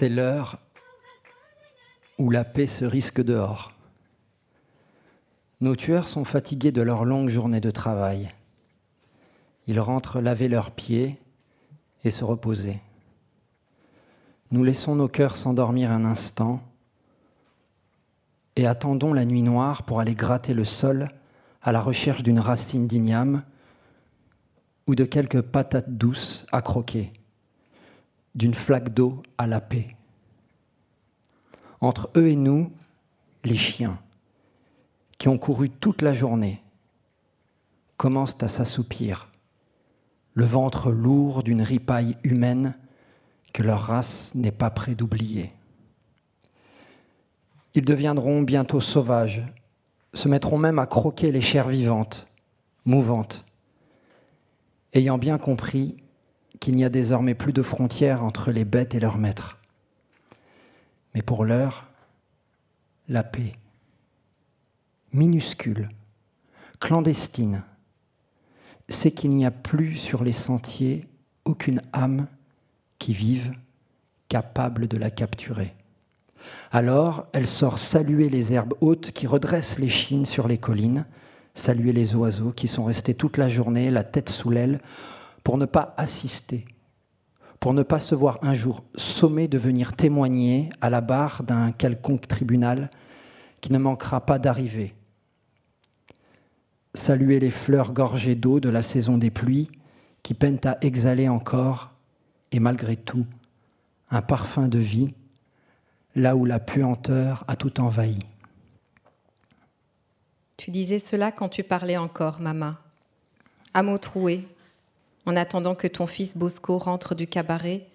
C'est l'heure où la paix se risque dehors. Nos tueurs sont fatigués de leur longue journée de travail. Ils rentrent laver leurs pieds et se reposer. Nous laissons nos cœurs s'endormir un instant et attendons la nuit noire pour aller gratter le sol à la recherche d'une racine d'igname ou de quelques patates douces à croquer d'une flaque d'eau à la paix. Entre eux et nous, les chiens, qui ont couru toute la journée, commencent à s'assoupir, le ventre lourd d'une ripaille humaine que leur race n'est pas près d'oublier. Ils deviendront bientôt sauvages, se mettront même à croquer les chairs vivantes, mouvantes, ayant bien compris qu'il n'y a désormais plus de frontières entre les bêtes et leurs maîtres. Mais pour l'heure, la paix, minuscule, clandestine, c'est qu'il n'y a plus sur les sentiers aucune âme qui vive capable de la capturer. Alors, elle sort saluer les herbes hautes qui redressent les chines sur les collines, saluer les oiseaux qui sont restés toute la journée, la tête sous l'aile, pour ne pas assister, pour ne pas se voir un jour sommé de venir témoigner à la barre d'un quelconque tribunal qui ne manquera pas d'arriver. Saluer les fleurs gorgées d'eau de la saison des pluies qui peinent à exhaler encore, et malgré tout, un parfum de vie, là où la puanteur a tout envahi. Tu disais cela quand tu parlais encore, maman. À mots troués, en attendant que ton fils Bosco rentre du cabaret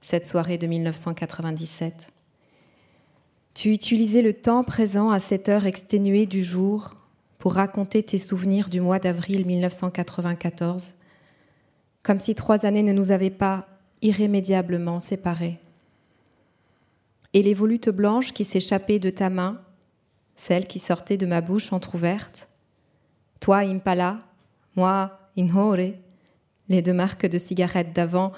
cette soirée de 1997. Tu utilisais le temps présent à cette heure exténuée du jour pour raconter tes souvenirs du mois d'avril 1994, comme si trois années ne nous avaient pas irrémédiablement séparés. Et les volutes blanches qui s'échappaient de ta main, celles qui sortaient de ma bouche entr'ouverte, toi Impala, moi Inhore, les deux marques de cigarettes d'avant,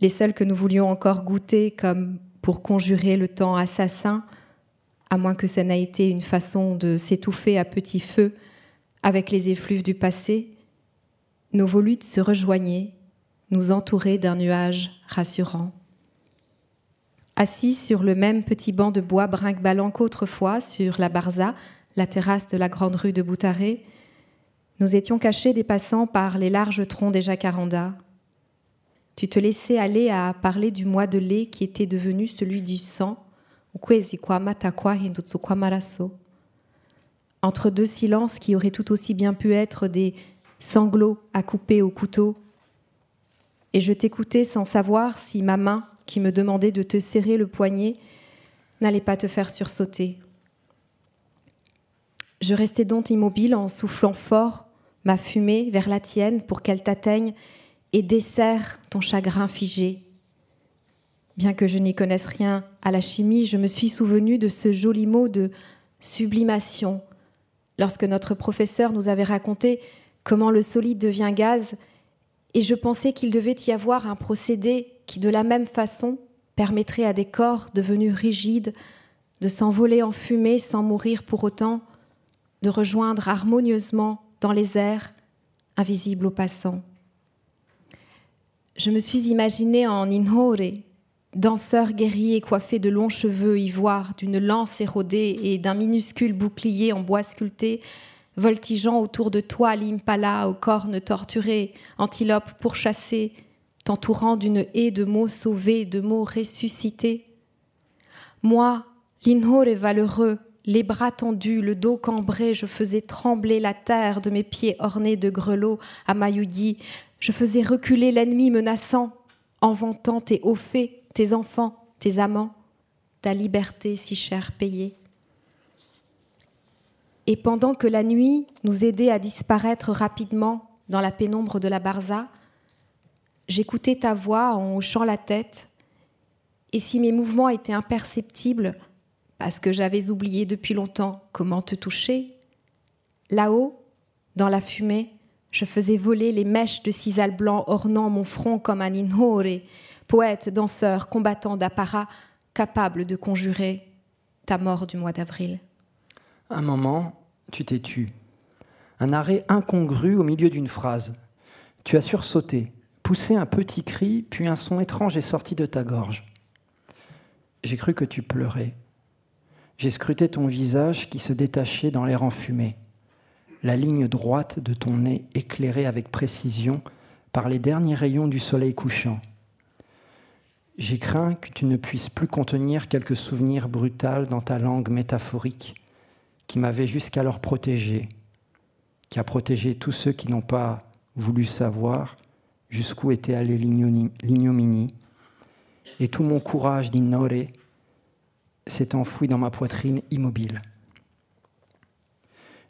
les seules que nous voulions encore goûter comme pour conjurer le temps assassin, à moins que ça n'ait été une façon de s'étouffer à petit feu avec les effluves du passé, nos volutes se rejoignaient, nous entouraient d'un nuage rassurant. Assis sur le même petit banc de bois brinque-ballant qu'autrefois, sur la Barza, la terrasse de la grande rue de Boutaré, nous étions cachés des passants par les larges troncs des jacarandas. Tu te laissais aller à parler du mois de lait qui était devenu celui du sang, entre deux silences qui auraient tout aussi bien pu être des sanglots à couper au couteau. Et je t'écoutais sans savoir si ma main, qui me demandait de te serrer le poignet, n'allait pas te faire sursauter. Je restais donc immobile en soufflant fort ma fumée vers la tienne pour qu'elle t'atteigne et desserre ton chagrin figé. Bien que je n'y connaisse rien à la chimie, je me suis souvenu de ce joli mot de sublimation lorsque notre professeur nous avait raconté comment le solide devient gaz et je pensais qu'il devait y avoir un procédé qui, de la même façon, permettrait à des corps devenus rigides de s'envoler en fumée sans mourir pour autant, de rejoindre harmonieusement dans les airs, invisibles aux passants. Je me suis imaginée en Inhore, danseur guerrier coiffé de longs cheveux ivoires, d'une lance érodée et d'un minuscule bouclier en bois sculpté, voltigeant autour de toi l'impala aux cornes torturées, antilope pourchassée, t'entourant d'une haie de mots sauvés, de mots ressuscités. Moi, l'inhore valeureux, les bras tendus, le dos cambré, je faisais trembler la terre de mes pieds ornés de grelots à Mayudi. Je faisais reculer l'ennemi menaçant, en vantant tes hauts faits, tes enfants, tes amants, ta liberté si chère payée. Et pendant que la nuit nous aidait à disparaître rapidement dans la pénombre de la barza, j'écoutais ta voix en hochant la tête, et si mes mouvements étaient imperceptibles, parce que j'avais oublié depuis longtemps comment te toucher, là-haut, dans la fumée, je faisais voler les mèches de cisal blanc ornant mon front comme un inhore, poète, danseur, combattant d'apparat, capable de conjurer ta mort du mois d'avril. Un moment, tu t'es tu. Un arrêt incongru au milieu d'une phrase. Tu as sursauté, poussé un petit cri, puis un son étrange est sorti de ta gorge. J'ai cru que tu pleurais. J'ai scruté ton visage qui se détachait dans l'air enfumé, la ligne droite de ton nez éclairée avec précision par les derniers rayons du soleil couchant. J'ai craint que tu ne puisses plus contenir quelques souvenirs brutals dans ta langue métaphorique qui m'avait jusqu'alors protégé, qui a protégé tous ceux qui n'ont pas voulu savoir jusqu'où était allée l'ignominie, et tout mon courage d'ignorer s'est enfoui dans ma poitrine immobile.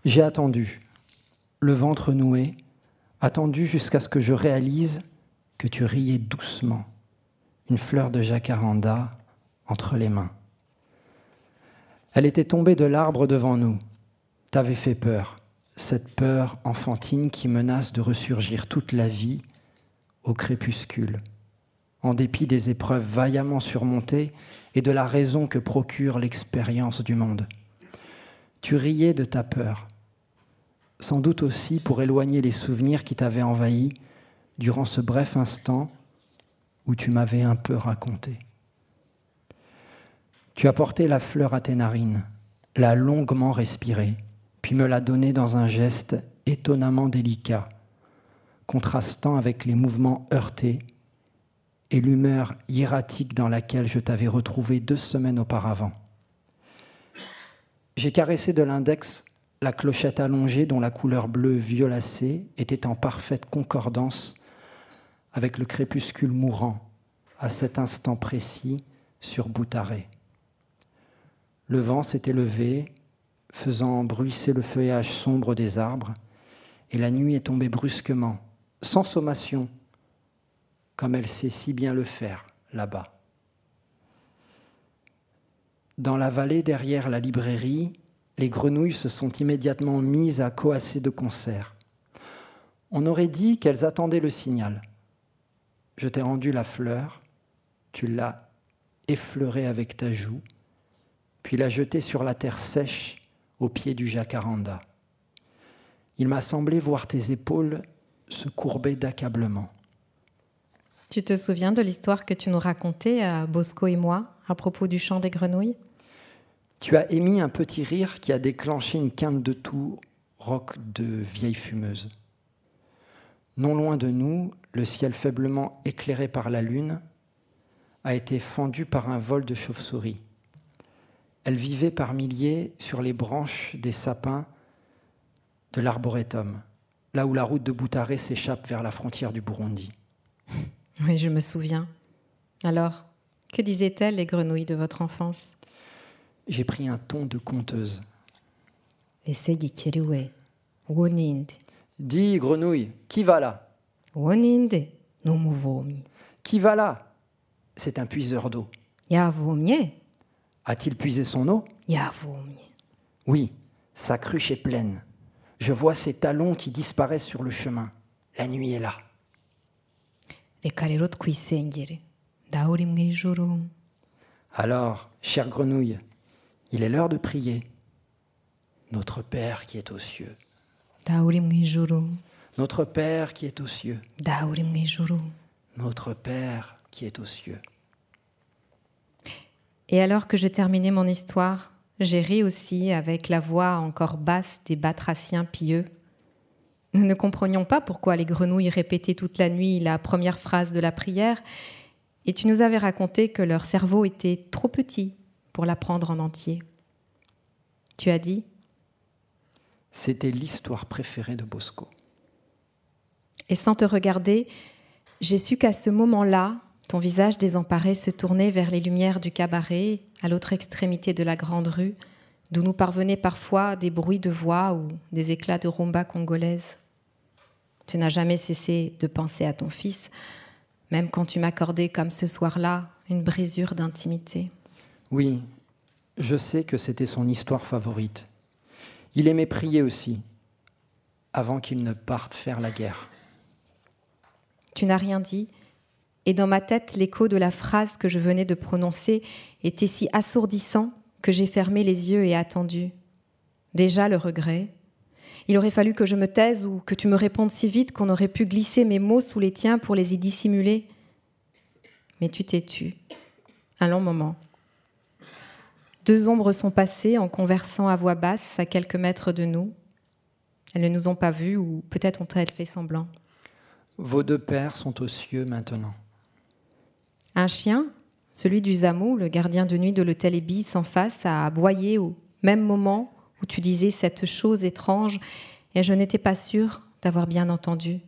J'ai attendu, le ventre noué, attendu jusqu'à ce que je réalise que tu riais doucement, une fleur de jacaranda entre les mains. Elle était tombée de l'arbre devant nous. T'avais fait peur, cette peur enfantine qui menace de ressurgir toute la vie au crépuscule, en dépit des épreuves vaillamment surmontées et de la raison que procure l'expérience du monde. Tu riais de ta peur, sans doute aussi pour éloigner les souvenirs qui t'avaient envahi durant ce bref instant où tu m'avais un peu raconté. Tu as porté la fleur à tes narines, l'as longuement respirée, puis me l'as donnée dans un geste étonnamment délicat, contrastant avec les mouvements heurtés et l'humeur hiératique dans laquelle je t'avais retrouvé deux semaines auparavant. J'ai caressé de l'index la clochette allongée dont la couleur bleue violacée était en parfaite concordance avec le crépuscule mourant à cet instant précis sur Boutaré. Le vent s'était levé, faisant bruisser le feuillage sombre des arbres, et la nuit est tombée brusquement, sans sommation, comme elle sait si bien le faire là-bas. Dans la vallée derrière la librairie, les grenouilles se sont immédiatement mises à coasser de concert. On aurait dit qu'elles attendaient le signal. Je t'ai rendu la fleur, tu l'as effleurée avec ta joue, puis l'a jeté sur la terre sèche au pied du jacaranda. Il m'a semblé voir tes épaules se courber d'accablement. Tu te souviens de l'histoire que tu nous racontais à Bosco et moi à propos du chant des grenouilles? Tu as émis un petit rire qui a déclenché une quinte de toux roc de vieille fumeuse. Non loin de nous, le ciel faiblement éclairé par la lune a été fendu par un vol de chauves-souris. Elle vivait par milliers sur les branches des sapins de l'arboretum, là où la route de Boutaré s'échappe vers la frontière du Burundi. Oui, je me souviens. Alors, que disaient-elles les grenouilles de votre enfance? J'ai pris un ton de conteuse. Dis, grenouille, qui va là? Qui va là? C'est un puiseur d'eau. A-t-il puisé son eau? Oui, sa cruche est pleine. Je vois ses talons qui disparaissent sur le chemin. La nuit est là. Reka rero twisengere. Dawe uri mu ijuru. Alors, chère grenouille, il est l'heure de prier. Notre Père qui est aux cieux, Dawe uri mu ijuru. notre Père qui est aux cieux, Dawe uri mu ijuru. notre Père qui est aux cieux. Et alors que je terminais mon histoire, j'ai ri aussi avec la voix encore basse des batraciens pieux. Nous ne comprenions pas pourquoi les grenouilles répétaient toute la nuit la première phrase de la prière, et tu nous avais raconté que leur cerveau était trop petit pour l'apprendre en entier. Tu as dit C'était l'histoire préférée de Bosco. Et sans te regarder, j'ai su qu'à ce moment-là, ton visage désemparé se tournait vers les lumières du cabaret, à l'autre extrémité de la grande rue, d'où nous parvenaient parfois des bruits de voix ou des éclats de rumba congolaise. Tu n'as jamais cessé de penser à ton fils, même quand tu m'accordais comme ce soir-là une brisure d'intimité. Oui, je sais que c'était son histoire favorite. Il aimait prier aussi, avant qu'il ne parte faire la guerre. Tu n'as rien dit, et dans ma tête, l'écho de la phrase que je venais de prononcer était si assourdissant que j'ai fermé les yeux et attendu. Déjà le regret. Il aurait fallu que je me taise ou que tu me répondes si vite qu'on aurait pu glisser mes mots sous les tiens pour les y dissimuler. Mais tu t'es tu. Un long moment. Deux ombres sont passées en conversant à voix basse à quelques mètres de nous. Elles ne nous ont pas vus ou peut-être ont-elles fait semblant. Vos deux pères sont aux cieux maintenant. Un chien, celui du Zamou, le gardien de nuit de l'hôtel Ibis en face, a aboyé au même moment où tu disais cette chose étrange et je n'étais pas sûre d'avoir bien entendu.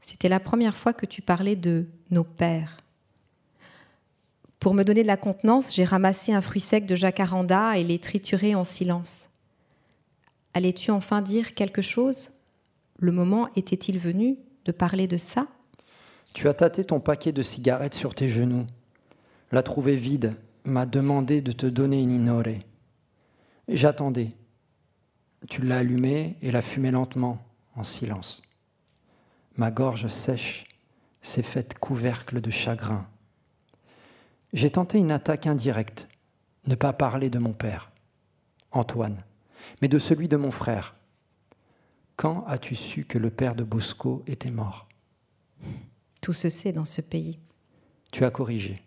C'était la première fois que tu parlais de nos pères. Pour me donner de la contenance, j'ai ramassé un fruit sec de jacaranda et l'ai trituré en silence. Allais-tu enfin dire quelque chose? Le moment était-il venu de parler de ça? Tu as tâté ton paquet de cigarettes sur tes genoux, l'a trouvé vide, m'a demandé de te donner une inorée. J'attendais. Tu l'as allumé et l'as fumé lentement, en silence. Ma gorge sèche s'est faite couvercle de chagrin. J'ai tenté une attaque indirecte, ne pas parler de mon père, Antoine, mais de celui de mon frère. Quand as-tu su que le père de Bosco était mort? Tout se sait dans ce pays. Tu as corrigé.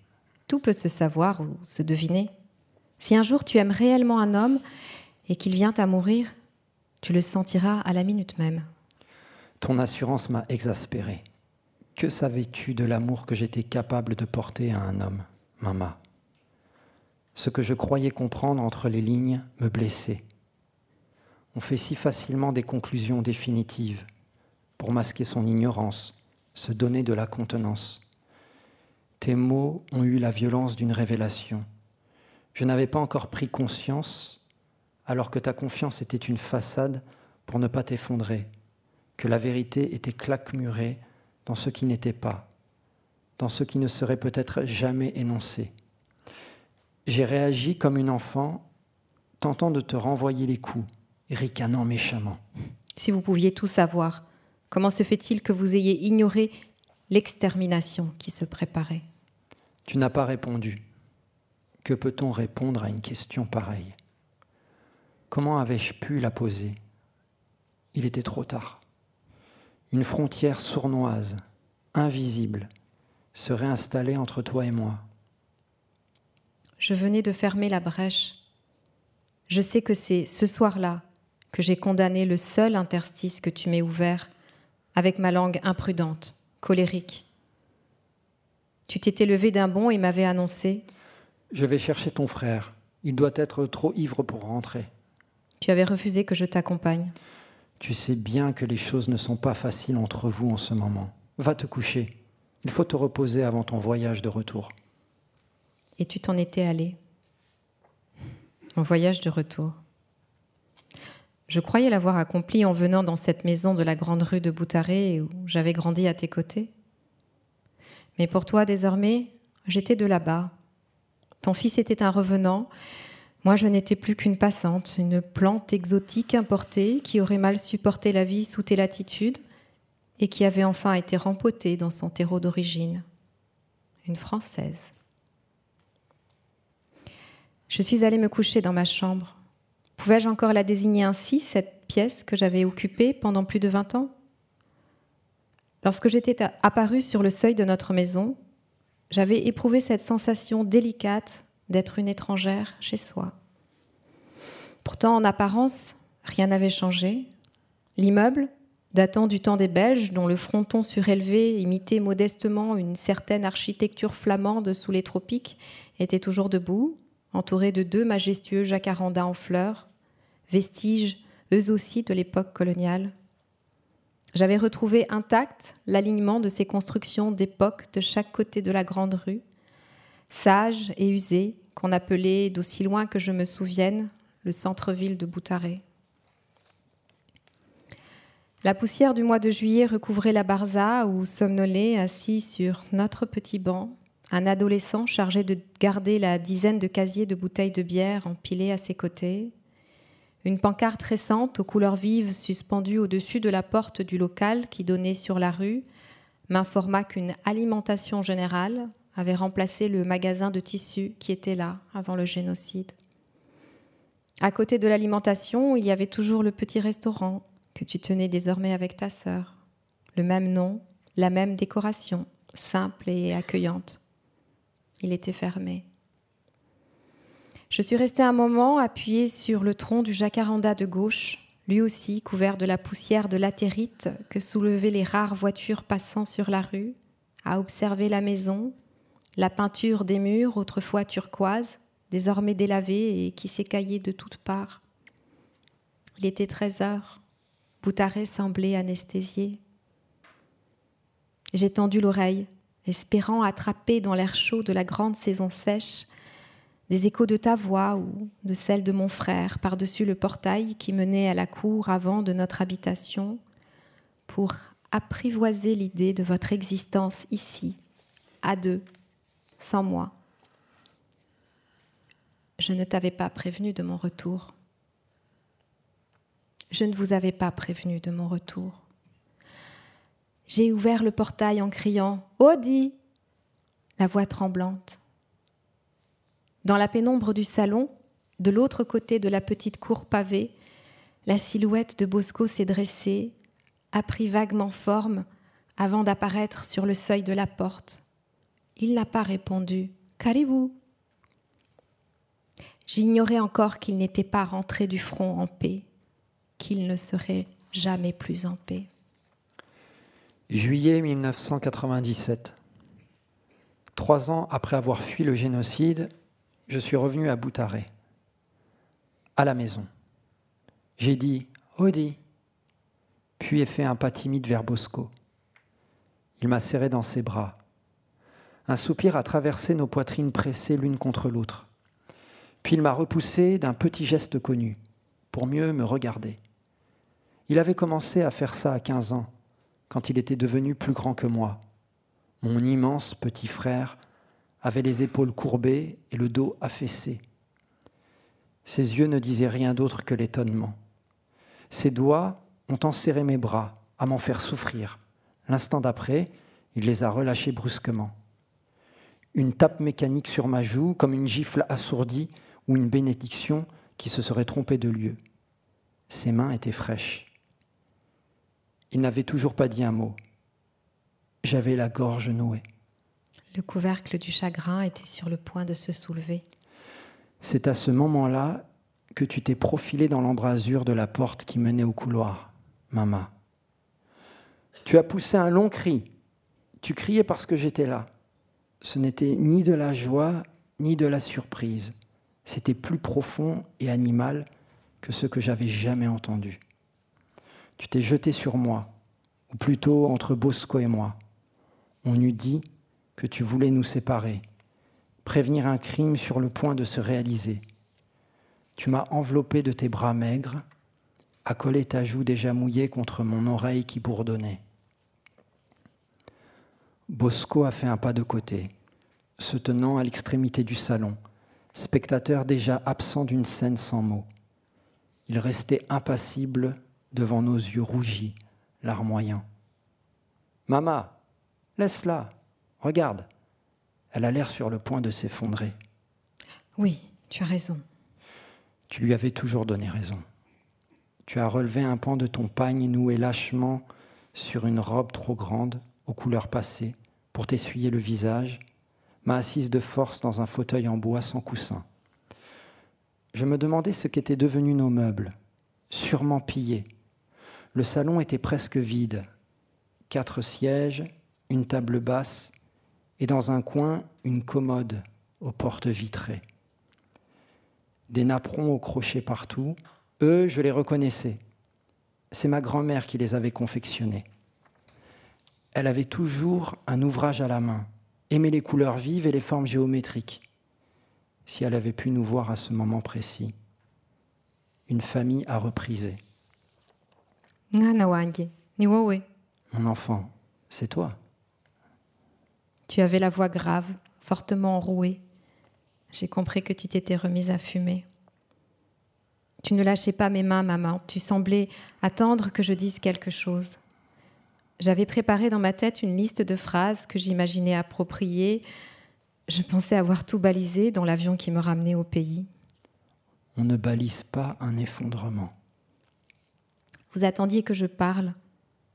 Tout peut se savoir ou se deviner. Si un jour tu aimes réellement un homme et qu'il vient à mourir, tu le sentiras à la minute même. Ton assurance m'a exaspéré. Que savais-tu de l'amour que j'étais capable de porter à un homme, Mama? Ce que je croyais comprendre entre les lignes me blessait. On fait si facilement des conclusions définitives pour masquer son ignorance, se donner de la contenance. Tes mots ont eu la violence d'une révélation. Je n'avais pas encore pris conscience, alors que ta confiance était une façade pour ne pas t'effondrer, que la vérité était claquemurée dans ce qui n'était pas, dans ce qui ne serait peut-être jamais énoncé. J'ai réagi comme une enfant, tentant de te renvoyer les coups, ricanant méchamment. Si vous pouviez tout savoir, comment se fait-il que vous ayez ignoré l'extermination qui se préparait? Tu n'as pas répondu. Que peut-on répondre à une question pareille? Comment avais-je pu la poser? Il était trop tard. Une frontière sournoise, invisible, se réinstallait entre toi et moi. Je venais de fermer la brèche. Je sais que c'est ce soir-là que j'ai condamné le seul interstice que tu m'aies ouvert avec ma langue imprudente, colérique. Tu t'étais levé d'un bond et m'avais annoncé Je vais chercher ton frère. Il doit être trop ivre pour rentrer. Tu avais refusé que je t'accompagne. Tu sais bien que les choses ne sont pas faciles entre vous en ce moment. Va te coucher. Il faut te reposer avant ton voyage de retour. Et tu t'en étais allé. Mon voyage de retour. Je croyais l'avoir accompli en venant dans cette maison de la grande rue de Boutaré où j'avais grandi à tes côtés. Mais pour toi, désormais, j'étais de là-bas. Ton fils était un revenant. Moi, je n'étais plus qu'une passante, une plante exotique importée qui aurait mal supporté la vie sous tes latitudes et qui avait enfin été rempotée dans son terreau d'origine. Une Française. Je suis allée me coucher dans ma chambre. Pouvais-je encore la désigner ainsi, cette pièce que j'avais occupée pendant plus de vingt ans? Lorsque j'étais apparue sur le seuil de notre maison, j'avais éprouvé cette sensation délicate d'être une étrangère chez soi. Pourtant, en apparence, rien n'avait changé. L'immeuble, datant du temps des Belges, dont le fronton surélevé imitait modestement une certaine architecture flamande sous les tropiques, était toujours debout, entouré de deux majestueux jacarandas en fleurs, vestiges eux aussi de l'époque coloniale. J'avais retrouvé intact l'alignement de ces constructions d'époque de chaque côté de la grande rue, sages et usées, qu'on appelait, d'aussi loin que je me souvienne, le centre-ville de Boutaré. La poussière du mois de juillet recouvrait la barza où somnolait, assis sur notre petit banc, un adolescent chargé de garder la dizaine de casiers de bouteilles de bière empilés à ses côtés, une pancarte récente aux couleurs vives suspendue au-dessus de la porte du local qui donnait sur la rue m'informa qu'une alimentation générale avait remplacé le magasin de tissus qui était là avant le génocide. À côté de l'alimentation, il y avait toujours le petit restaurant que tu tenais désormais avec ta sœur. Le même nom, la même décoration, simple et accueillante. Il était fermé. Je suis restée un moment appuyée sur le tronc du jacaranda de gauche, lui aussi couvert de la poussière de latérite que soulevaient les rares voitures passant sur la rue, à observer la maison, la peinture des murs, autrefois turquoise, désormais délavée et qui s'écaillait de toutes parts. Il était 13 heures. Boutaré semblait anesthésié. J'ai tendu l'oreille, espérant attraper dans l'air chaud de la grande saison sèche des échos de ta voix ou de celle de mon frère par-dessus le portail qui menait à la cour avant de notre habitation pour apprivoiser l'idée de votre existence ici, à deux, sans moi. Je ne t'avais pas prévenu de mon retour. Je ne vous avais pas prévenu de mon retour. J'ai ouvert le portail en criant Audi la voix tremblante. Dans la pénombre du salon, de l'autre côté de la petite cour pavée, la silhouette de Bosco s'est dressée, a pris vaguement forme avant d'apparaître sur le seuil de la porte. Il n'a pas répondu. Qu'allez-vous? J'ignorais encore qu'il n'était pas rentré du front en paix, qu'il ne serait jamais plus en paix. Juillet 1997. Trois ans après avoir fui le génocide, je suis revenu à Boutaré, à la maison. J'ai dit Odi, puis ai fait un pas timide vers Bosco. Il m'a serré dans ses bras. Un soupir a traversé nos poitrines pressées l'une contre l'autre. Puis il m'a repoussé d'un petit geste connu, pour mieux me regarder. Il avait commencé à faire ça à 15 ans, quand il était devenu plus grand que moi. Mon immense petit frère avait les épaules courbées et le dos affaissé. Ses yeux ne disaient rien d'autre que l'étonnement. Ses doigts ont enserré mes bras à m'en faire souffrir. L'instant d'après, il les a relâchés brusquement. Une tape mécanique sur ma joue, comme une gifle assourdie ou une bénédiction qui se serait trompée de lieu. Ses mains étaient fraîches. Il n'avait toujours pas dit un mot. J'avais la gorge nouée. Le couvercle du chagrin était sur le point de se soulever. C'est à ce moment-là que tu t'es profilé dans l'embrasure de la porte qui menait au couloir, Mama. Tu as poussé un long cri. Tu criais parce que j'étais là. Ce n'était ni de la joie, ni de la surprise. C'était plus profond et animal que ce que j'avais jamais entendu. Tu t'es jeté sur moi, ou plutôt entre Bosco et moi. On eût dit que tu voulais nous séparer, prévenir un crime sur le point de se réaliser. Tu m'as enveloppé de tes bras maigres, accolé ta joue déjà mouillée contre mon oreille qui bourdonnait. Bosco a fait un pas de côté, se tenant à l'extrémité du salon, spectateur déjà absent d'une scène sans mots. Il restait impassible devant nos yeux rougis, larmoyants. Mama, laisse-la, Regarde, elle a l'air sur le point de s'effondrer. Oui, tu as raison. Tu lui avais toujours donné raison. Tu as relevé un pan de ton pagne noué lâchement sur une robe trop grande, aux couleurs passées, pour t'essuyer le visage, m'a assise de force dans un fauteuil en bois sans coussin. Je me demandais ce qu'étaient devenus nos meubles, sûrement pillés. Le salon était presque vide. Quatre sièges, une table basse et dans un coin une commode aux portes vitrées. Des napperons au crochet partout. Eux, je les reconnaissais. C'est ma grand-mère qui les avait confectionnés. Elle avait toujours un ouvrage à la main, aimait les couleurs vives et les formes géométriques. Si elle avait pu nous voir à ce moment précis, une famille à repriser. Mon enfant, c'est toi. Tu avais la voix grave, fortement enrouée. J'ai compris que tu t'étais remise à fumer. Tu ne lâchais pas mes mains, maman. Tu semblais attendre que je dise quelque chose. J'avais préparé dans ma tête une liste de phrases que j'imaginais appropriées. Je pensais avoir tout balisé dans l'avion qui me ramenait au pays. On ne balise pas un effondrement. Vous attendiez que je parle.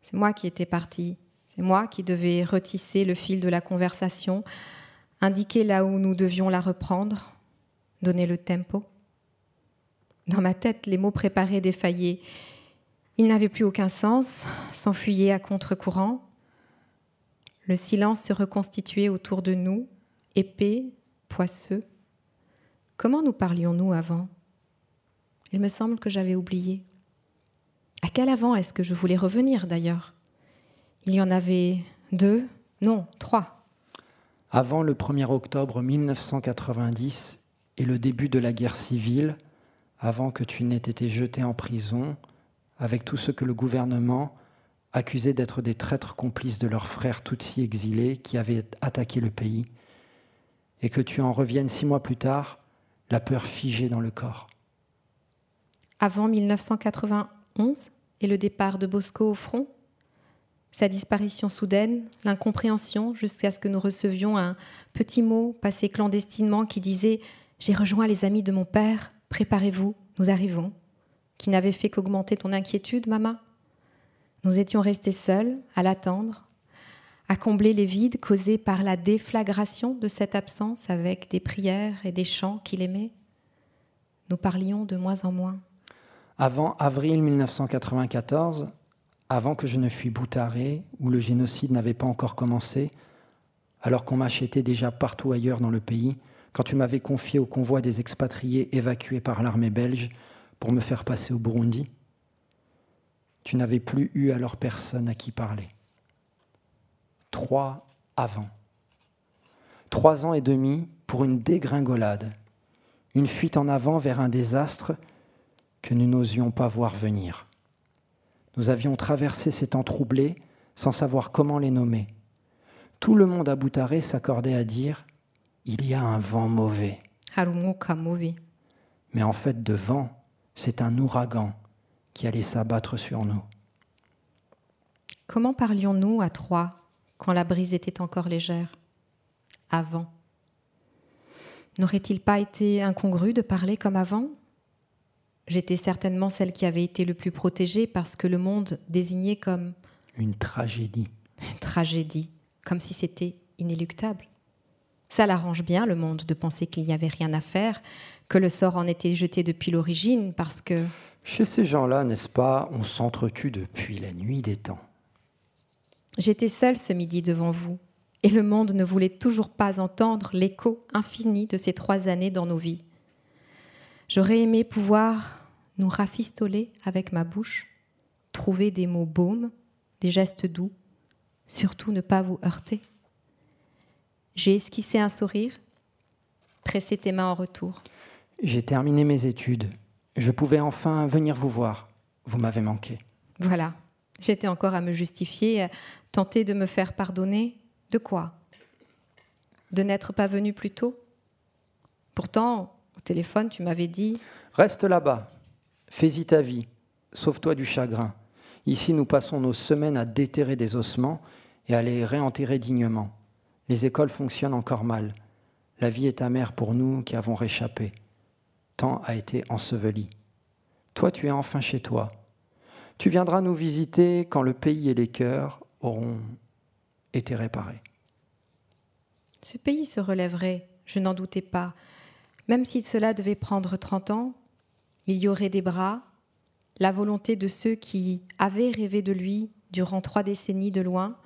C'est moi qui étais partie. C'est moi qui devais retisser le fil de la conversation, indiquer là où nous devions la reprendre, donner le tempo. Dans ma tête, les mots préparés défaillaient. Ils n'avaient plus aucun sens, s'enfuyaient à contre-courant. Le silence se reconstituait autour de nous, épais, poisseux. Comment nous parlions-nous avant? Il me semble que j'avais oublié. À quel avant est-ce que je voulais revenir d'ailleurs? Il y en avait deux, non, trois. Avant le 1er octobre 1990 et le début de la guerre civile, avant que tu n'aies été jeté en prison, avec tout ce que le gouvernement accusait d'être des traîtres complices de leurs frères Tutsis exilés qui avaient attaqué le pays, et que tu en reviennes six mois plus tard, la peur figée dans le corps. Avant 1991 et le départ de Bosco au front Sa disparition soudaine, l'incompréhension jusqu'à ce que nous recevions un petit mot passé clandestinement qui disait J'ai rejoint les amis de mon père, préparez-vous, nous arrivons, qui n'avait fait qu'augmenter ton inquiétude, maman Nous étions restés seuls, à l'attendre, à combler les vides causés par la déflagration de cette absence avec des prières et des chants qu'il aimait. Nous parlions de moins en moins. Avant avril 1994, avant que je ne fuis Boutaré, où le génocide n'avait pas encore commencé, alors qu'on m'achetait déjà partout ailleurs dans le pays, quand tu m'avais confié au convoi des expatriés évacués par l'armée belge pour me faire passer au Burundi, tu n'avais plus eu alors personne à qui parler. Trois avant. Trois ans et demi pour une dégringolade, une fuite en avant vers un désastre que nous n'osions pas voir venir. Nous avions traversé ces temps troublés sans savoir comment les nommer. Tout le monde à Boutaré s'accordait à dire Il y a un vent mauvais. Mais en fait, de vent, c'est un ouragan qui allait s'abattre sur nous. Comment parlions-nous à trois quand la brise était encore légère Avant? N'aurait-il pas été incongru de parler comme avant? J'étais certainement celle qui avait été le plus protégée parce que le monde désignait comme Une tragédie. une tragédie, comme si c'était inéluctable. Ça l'arrange bien, le monde, de penser qu'il n'y avait rien à faire, que le sort en était jeté depuis l'origine, parce que Chez ces gens-là, n'est-ce pas, on s'entretue depuis la nuit des temps. j'étais seule ce midi devant vous, et le monde ne voulait toujours pas entendre l'écho infini de ces trois années dans nos vies. J'aurais aimé pouvoir nous rafistoler avec ma bouche, trouver des mots baumes, des gestes doux, surtout ne pas vous heurter. J'ai esquissé un sourire, pressé tes mains en retour. J'ai terminé mes études. Je pouvais enfin venir vous voir. Vous m'avez manqué. Voilà, j'étais encore à me justifier, à tenter de me faire pardonner. De quoi? De n'être pas venu plus tôt? Pourtant, au téléphone, tu m'avais dit Reste là-bas. Fais-y ta vie. Sauve-toi du chagrin. Ici, nous passons nos semaines à déterrer des ossements et à les réenterrer dignement. Les écoles fonctionnent encore mal. La vie est amère pour nous qui avons réchappé. Tant a été enseveli. Toi, tu es enfin chez toi. Tu viendras nous visiter quand le pays et les cœurs auront été réparés. Ce pays se relèverait, je n'en doutais pas. Même si cela devait prendre 30 ans, il y aurait des bras, la volonté de ceux qui avaient rêvé de lui durant trois décennies de loin,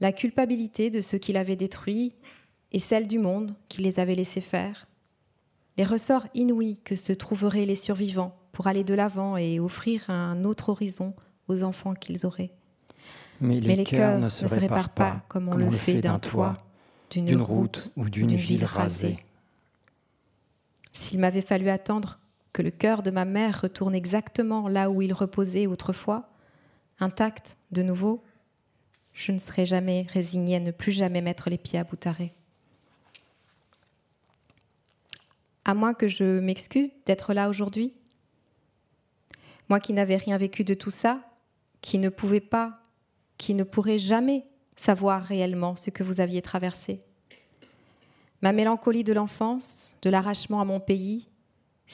la culpabilité de ceux qui l'avaient détruit et celle du monde qui les avait laissés faire, les ressorts inouïs que se trouveraient les survivants pour aller de l'avant et offrir un autre horizon aux enfants qu'ils auraient. Mais Mais les cœurs ne se réparent pas comme on le fait d'un toit, d'une route ou d'une ville rasée. S'il m'avait fallu attendre que le cœur de ma mère retourne exactement là où il reposait autrefois, intact de nouveau, je ne serais jamais résignée à ne plus jamais mettre les pieds à Boutaré. À moins que je m'excuse d'être là aujourd'hui. Moi qui n'avais rien vécu de tout ça, qui ne pouvais pas, qui ne pourrait jamais savoir réellement ce que vous aviez traversé. Ma mélancolie de l'enfance, de l'arrachement à mon pays,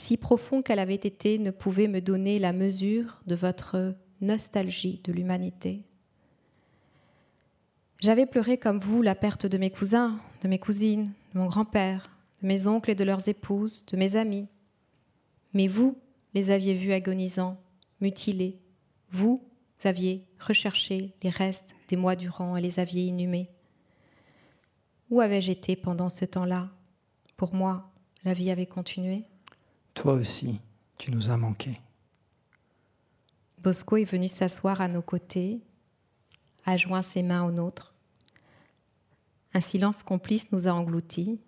si profond qu'elle avait été, ne pouvait me donner la mesure de votre nostalgie de l'humanité. J'avais pleuré comme vous la perte de mes cousins, de mes cousines, de mon grand-père, de mes oncles et de leurs épouses, de mes amis. Mais vous les aviez vus agonisants, mutilés. Vous aviez recherché les restes des mois durant et les aviez inhumés. Où avais-je été pendant ce temps-là? Pour moi, la vie avait continué. Toi aussi, tu nous as manqué. Bosco est venu s'asseoir à nos côtés, a joint ses mains aux nôtres. Un silence complice nous a engloutis.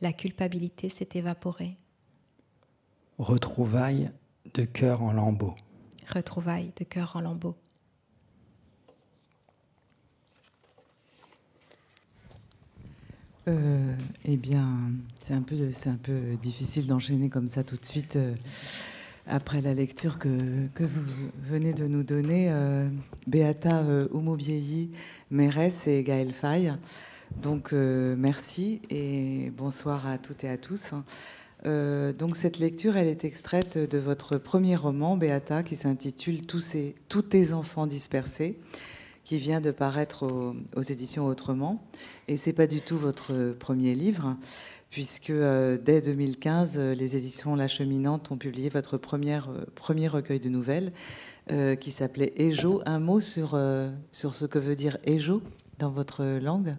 La culpabilité s'est évaporée. Retrouvailles de cœur en lambeaux. Retrouvailles de cœur en lambeaux. Euh, eh bien, c'est un peu, difficile d'enchaîner comme ça tout de suite euh, après la lecture que, vous venez de nous donner, euh, Beata Oumoubiei, mairesse et Gaël Faye. Donc, merci et bonsoir à toutes et à tous. Donc, cette lecture, elle est extraite de votre premier roman, Beata, qui s'intitule Tous, Tous tes enfants dispersés qui vient de paraître aux, éditions Autrement. Et c'est pas du tout votre premier livre, puisque euh, dès 2015, euh, les éditions La Cheminante ont publié votre première, euh, premier recueil de nouvelles qui s'appelait Ejo. Un mot sur, sur ce que veut dire Ejo dans votre langue?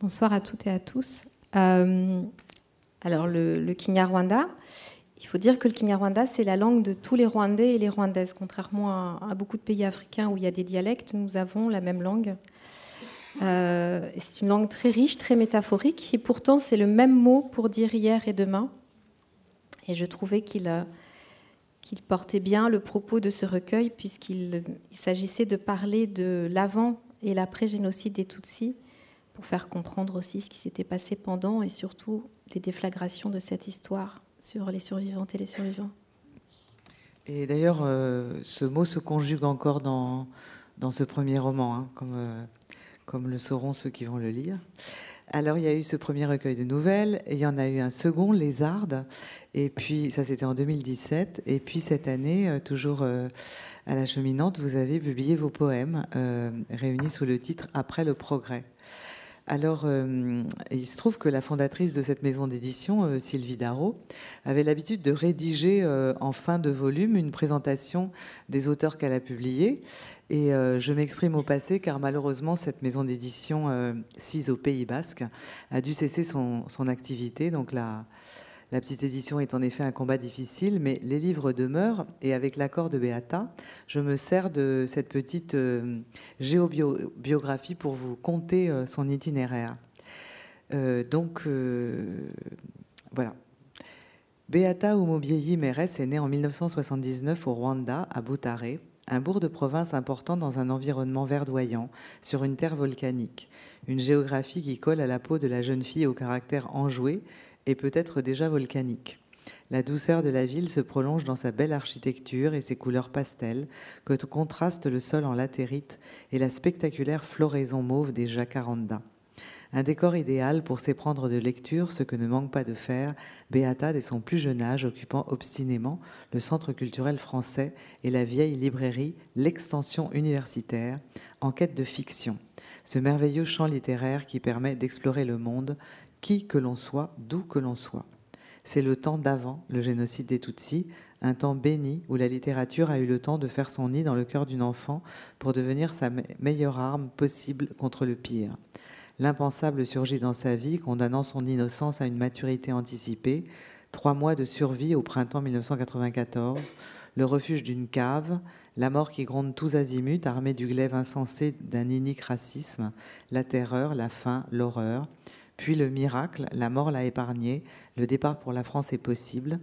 Bonsoir à toutes et à tous. Alors, le Kinyarwanda, il faut dire que le Kinyarwanda, c'est la langue de tous les Rwandais et les Rwandaises. Contrairement à, beaucoup de pays africains où il y a des dialectes, nous avons la même langue. Euh, c'est une langue très riche, très métaphorique, et pourtant c'est le même mot pour dire hier et demain. Et je trouvais qu'il euh, qu'il portait bien le propos de ce recueil, puisqu'il il s'agissait de parler de l'avant et l'après-génocide des Tutsis, pour faire comprendre aussi ce qui s'était passé pendant et surtout les déflagrations de cette histoire sur les survivantes et les survivants. Et d'ailleurs, euh, ce mot se conjugue encore dans, dans ce premier roman, hein, comme, euh, comme le sauront ceux qui vont le lire. Alors, il y a eu ce premier recueil de nouvelles, et il y en a eu un second, Les Ardes, et puis ça c'était en 2017, et puis cette année, euh, toujours à la cheminante, vous avez publié vos poèmes réunis sous le titre Après le progrès. Alors, euh, il se trouve que la fondatrice de cette maison d'édition, euh, Sylvie Darro, avait l'habitude de rédiger euh, en fin de volume une présentation des auteurs qu'elle a publiés. Et je m'exprime au passé car malheureusement, cette maison d'édition, sise au Pays Basque, a dû cesser son, son activité. Donc, la, la petite édition est en effet un combat difficile, mais les livres demeurent. Et avec l'accord de Beata, je me sers de cette petite euh, géobiographie pour vous conter euh, son itinéraire. Euh, donc, voilà. Beata Oumobieyi Mérès est née en 1979 au Rwanda, à Butare, un bourg de province important dans un environnement verdoyant, sur une terre volcanique. Une géographie qui colle à la peau de la jeune fille au caractère enjoué et peut-être déjà volcanique. La douceur de la ville se prolonge dans sa belle architecture et ses couleurs pastel, que contraste le sol en latérite et la spectaculaire floraison mauve des jacarandas. Un décor idéal pour s'éprendre de lecture, ce que ne manque pas de faire Beata dès son plus jeune âge, occupant obstinément le centre culturel français et la vieille librairie L'Extension universitaire, en quête de fiction. Ce merveilleux champ littéraire qui permet d'explorer le monde, qui que l'on soit, d'où que l'on soit. C'est le temps d'avant le génocide des Tutsis, un temps béni où la littérature a eu le temps de faire son nid dans le cœur d'une enfant pour devenir sa me- meilleure arme possible contre le pire. L'impensable surgit dans sa vie, condamnant son innocence à une maturité anticipée. Trois mois de survie au printemps 1994, le refuge d'une cave, la mort qui gronde tous azimuts, armée du glaive insensé d'un inique racisme, la terreur, la faim, l'horreur. Puis le miracle, la mort l'a épargné, le départ pour la France est possible.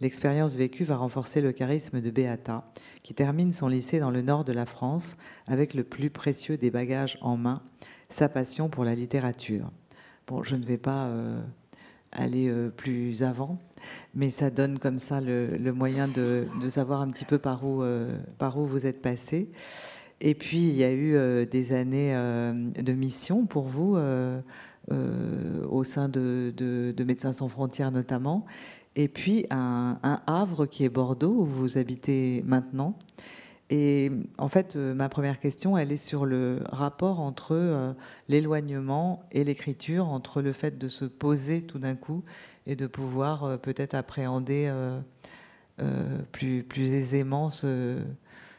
L'expérience vécue va renforcer le charisme de Beata, qui termine son lycée dans le nord de la France avec le plus précieux des bagages en main, sa passion pour la littérature. Bon, je ne vais pas euh, aller euh, plus avant, mais ça donne comme ça le, moyen de, savoir un petit peu par où, euh, par où vous êtes passé. Et puis, il y a eu des années de mission pour vous, euh, au sein de, de- de Médecins sans frontières notamment. Et puis, un, Havre qui est Bordeaux, où vous habitez maintenant. Et en fait, euh, ma première question, elle est sur le rapport entre euh, l'éloignement et l'écriture, entre le fait de se poser tout d'un coup et de pouvoir peut-être appréhender plus, plus aisément ce,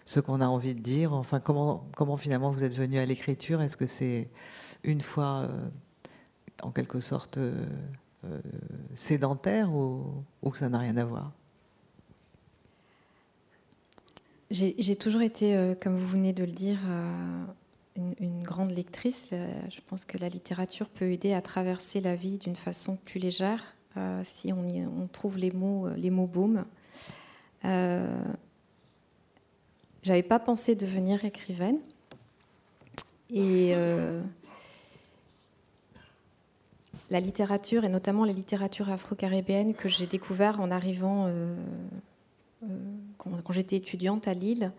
ce qu'on a envie de dire. Enfin, comment, comment finalement vous êtes venu à l'écriture? Est-ce que c'est une fois, en quelque sorte, euh, euh, sédentaire ou, que ça n'a rien à voir J'ai toujours été, euh, comme vous venez de le dire, une, grande lectrice. Je pense que la littérature peut aider à traverser la vie d'une façon plus légère si on, trouve les mots, les mots. Euh, J'avais pas pensé devenir écrivaine. Et la littérature, et notamment les littératures afro-caribéennes que j'ai découvert en arrivant euh, euh, quand, j'étais étudiante à Lille,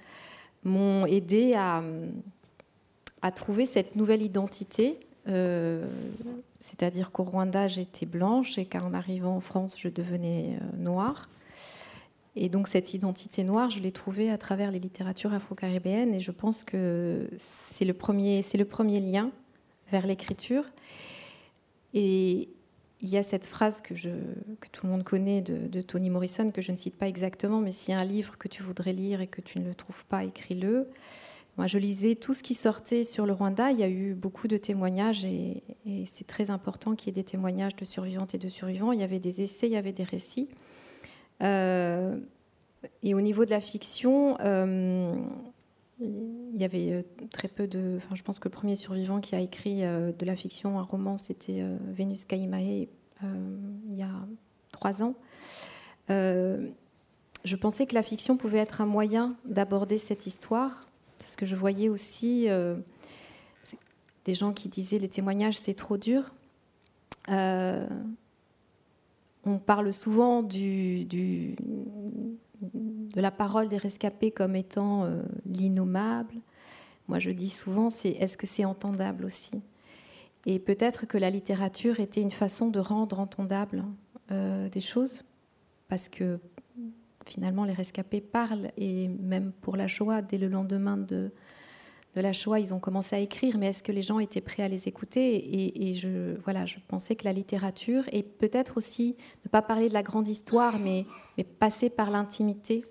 m'ont aidé à, trouver cette nouvelle identité. euh, C'est-à-dire qu'au Rwanda, j'étais blanche et qu'en arrivant en France, je devenais noire. Et donc cette identité noire, je l'ai trouvée à travers les littératures afro-caribéennes et je pense que c'est le premier lien vers l'écriture. Et il y a cette phrase que, tout le monde connaît de, de Toni Morrison, que je ne cite pas exactement, mais s'il y a un livre que tu voudrais lire et que tu ne le trouves pas, écris-le. Moi, je lisais tout ce qui sortait sur le Rwanda. Il y a eu beaucoup de témoignages et, et c'est très important qu'il y ait des témoignages de survivantes et de survivants. Il y avait des essais, il y avait des récits. Euh, et au niveau de la fiction, euh, il y avait euh, très peu de. Je pense que le premier survivant qui a écrit euh, de la fiction, un roman, c'était euh, Vénus Kaimae, il y a trois ans. Je pensais que la fiction pouvait être un moyen d'aborder cette histoire, parce que je voyais aussi des gens qui disaient les témoignages c'est trop dur. On parle souvent de la parole des rescapés comme étant euh, l'innommable. Moi, je dis souvent, c'est est-ce que c'est entendable aussi? Et peut-être que la littérature était une façon de rendre entendable euh, des choses, parce que finalement, les rescapés parlent, et même pour la Shoah, dès le lendemain de, de la Shoah, ils ont commencé à écrire, mais est-ce que les gens étaient prêts à les écouter et, je, voilà, je pensais que la littérature, et peut-être aussi ne pas parler de la grande histoire, mais, passer par l'intimité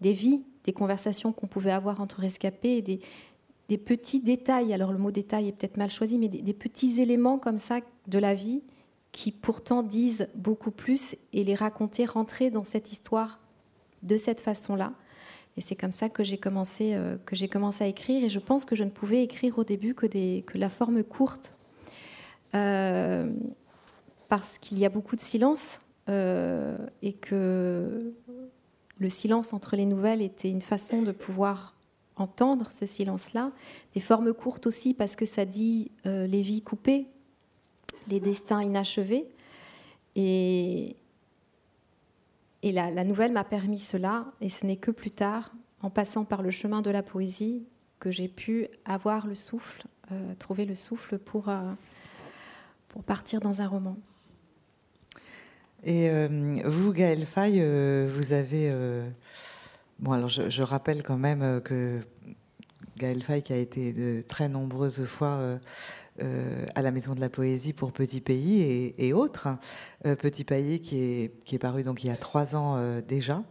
des vies, des conversations qu'on pouvait avoir entre rescapés, des petits détails, alors le mot détail est peut-être mal choisi, mais des, des petits éléments comme ça de la vie qui pourtant disent beaucoup plus et les raconter, rentrer dans cette histoire de cette façon-là. Et c'est comme ça que j'ai commencé, euh, commencé à écrire. Et je pense que je ne pouvais écrire au début que, des, que la forme courte, euh, parce qu'il y a beaucoup de silence euh, et que le silence entre les nouvelles était une façon de pouvoir entendre ce silence-là. Des formes courtes aussi, parce que ça dit les vies coupées, les destins inachevés. Et, et la, nouvelle m'a permis cela, et ce n'est que plus tard, en passant par le chemin de la poésie, que j'ai pu avoir le souffle, euh, trouver le souffle pour, euh, pour partir dans un roman. Et euh, vous, Gaël Faye, vous avez. bon, alors je, rappelle quand même que Gaël Faye, qui a été de très nombreuses fois euh, à la Maison de la Poésie pour Petit Pays et, autres. Euh, Petit Pays qui est, qui est paru donc il y a trois ans euh, déjà.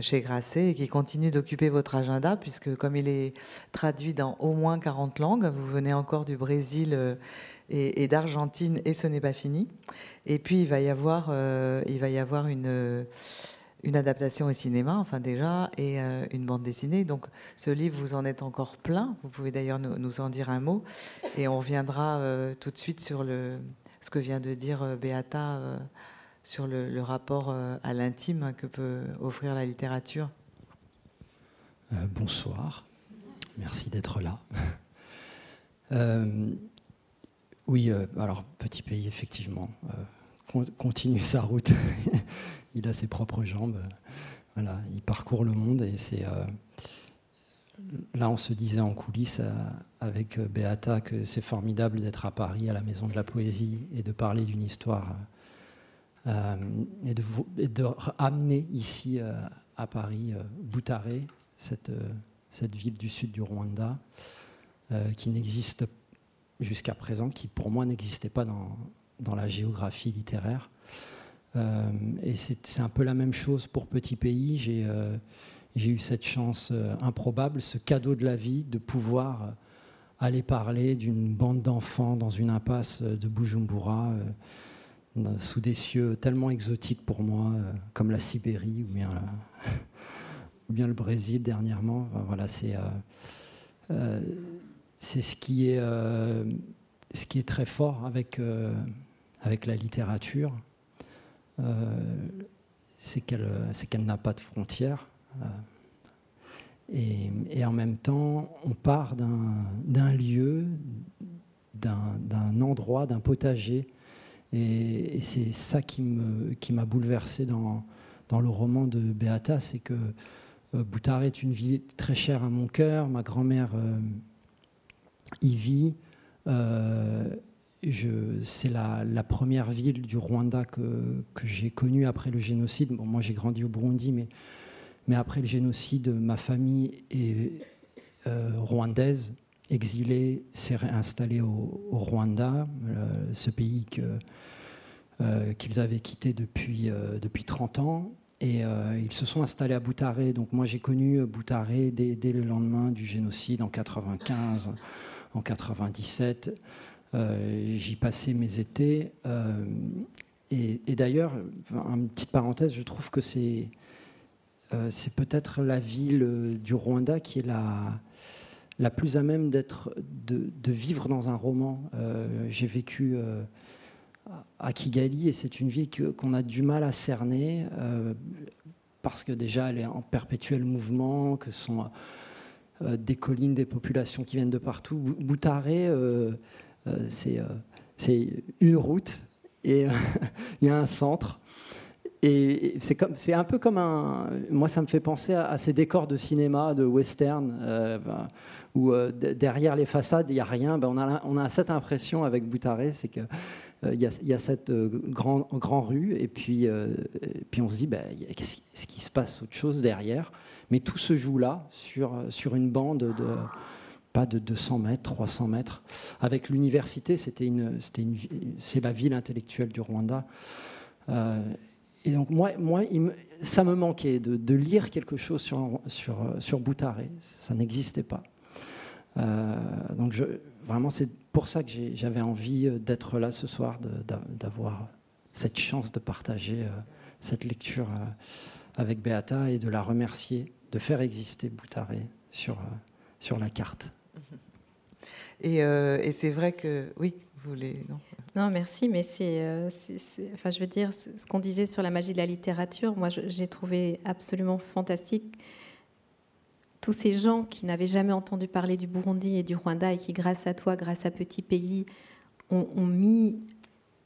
chez Grasset et qui continue d'occuper votre agenda, puisque comme il est traduit dans au moins 40 langues, vous venez encore du Brésil et, et d'Argentine, et ce n'est pas fini. Et puis il va y avoir, il va y avoir une, une adaptation au cinéma, enfin déjà, et euh, une bande dessinée. Donc ce livre, vous en êtes encore plein. Vous pouvez d'ailleurs nous, en dire un mot. Et on reviendra euh, tout de suite sur ce que vient de dire euh, Beata sur le, rapport à l'intime que peut offrir la littérature. Bonsoir, merci d'être là. Oui, alors petit pays, effectivement, con- continue sa route. il a ses propres jambes. Voilà, il parcourt le monde et c'est. euh, là, on se disait en coulisses euh, avec euh, Beata que c'est formidable d'être à Paris, à la Maison de la Poésie, et de parler d'une histoire et de, ramener ici à Paris Boutaré, cette, cette ville du sud du Rwanda, qui n'existe jusqu'à présent, qui pour moi n'existait pas dans, dans la géographie littéraire. Euh, et c'est un peu la même chose pour Petit Pays. J'ai euh, eu cette chance euh, improbable, ce cadeau de la vie, de pouvoir aller parler d'une bande d'enfants dans une impasse de Bujumbura, sous des cieux tellement exotiques pour moi, comme la Sibérie ou bien, le Brésil dernièrement. Voilà, c'est ce qui est très fort avec la littérature, c'est qu'elle c'est qu'elle n'a pas de frontières. euh, et, et en même temps, on part d'un lieu, d'un endroit, d'un potager. Et, c'est ça qui me- qui m'a bouleversé dans, dans le roman de Beata, c'est que euh, Boutaré est une ville très chère à mon cœur. Ma grand-mère euh, y vit. Euh, c'est la, la première ville du Rwanda que, j'ai connue après le génocide. Moi, j'ai grandi au Burundi, mais, après le génocide, ma famille est euh, rwandaise, exilée, s'est réinstallée au, Rwanda, euh, ce pays euh, qu'ils avaient quitté depuis, depuis 30 ans. Et ils se sont installés à Boutaré. Donc moi, j'ai connu Boutaré dès, dès le lendemain du génocide en 95, en 97. Euh, J'y passais mes étés. euh, et d'ailleurs, une petite parenthèse, je trouve que c'est euh, c'est peut-être la ville du Rwanda qui est la, la plus à même de, vivre dans un roman. J'ai vécu à Kigali et c'est une ville qu'on a du mal à cerner parce que déjà elle est en perpétuel mouvement, que ce sont des collines, des populations qui viennent de partout. Bou- Boutaré, c'est euh, c'est une route et euh, il y a un centre. Et c'est un peu comme un. Moi, ça me fait penser à, ces décors de cinéma, de western, euh, ben, où euh, derrière les façades, il n'y a rien. Ben, on, a, cette impression avec Boutaré, c'est que euh, il y, a, cette euh, grand, grand rue, et puis, euh, on se dit, ben, qu'est-ce qui- qu'il se passe autre chose derrière? Mais tout se joue là, sur une bande de pas de 200 mètres, 300 mètres. Avec l'université, c'était une, une, c'est la ville intellectuelle du Rwanda. Euh, et donc moi, moi ça me manquait de, lire quelque chose sur, sur, sur Boutaré. Ça n'existait pas. Euh, donc je, vraiment, c'est pour ça que j'avais envie euh, d'être là ce soir, d'avoir cette chance de partager cette lecture avec Beata et de la remercier de faire exister Boutaré sur, sur la carte. Et, euh, et c'est vrai que. Oui, vous voulez. Non? Non, merci, mais c'est, euh, c'est- enfin, je veux dire, ce qu'on disait sur la magie de la littérature, moi, j'ai trouvé absolument fantastique tous ces gens qui n'avaient jamais entendu parler du Burundi et du Rwanda et qui, grâce à toi, grâce à Petit Pays, ont, ont mis,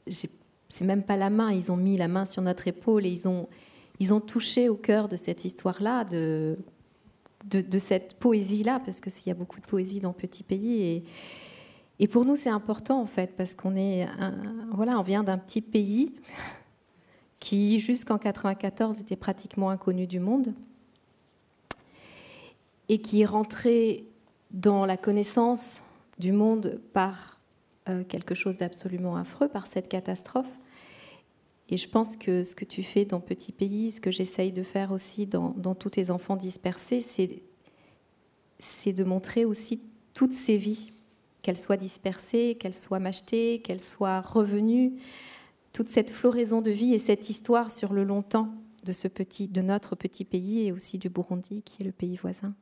c'est même pas la main, ils ont mis la main sur notre épaule et ils ont, ils ont touché au cœur de cette histoire-là, de, de, cette poésie-là, parce qu'il y a beaucoup de poésie dans Petit Pays et et pour nous, c'est important en fait, parce qu'on est, un- voilà, on vient d'un petit pays qui, jusqu'en 94, était pratiquement inconnu du monde et qui est rentré dans la connaissance du monde par euh, quelque chose d'absolument affreux, par cette catastrophe. Et je pense que ce que tu fais dans Petit Pays, ce que j'essaye de faire aussi dans, tous tes enfants dispersés, c'est de montrer aussi toutes ces vies, qu'elles soient dispersées, qu'elles soient machetées, qu'elles soient revenues, toute cette floraison de vie et cette histoire sur le long temps de notre petit pays et aussi du Burundi, qui est le pays voisin.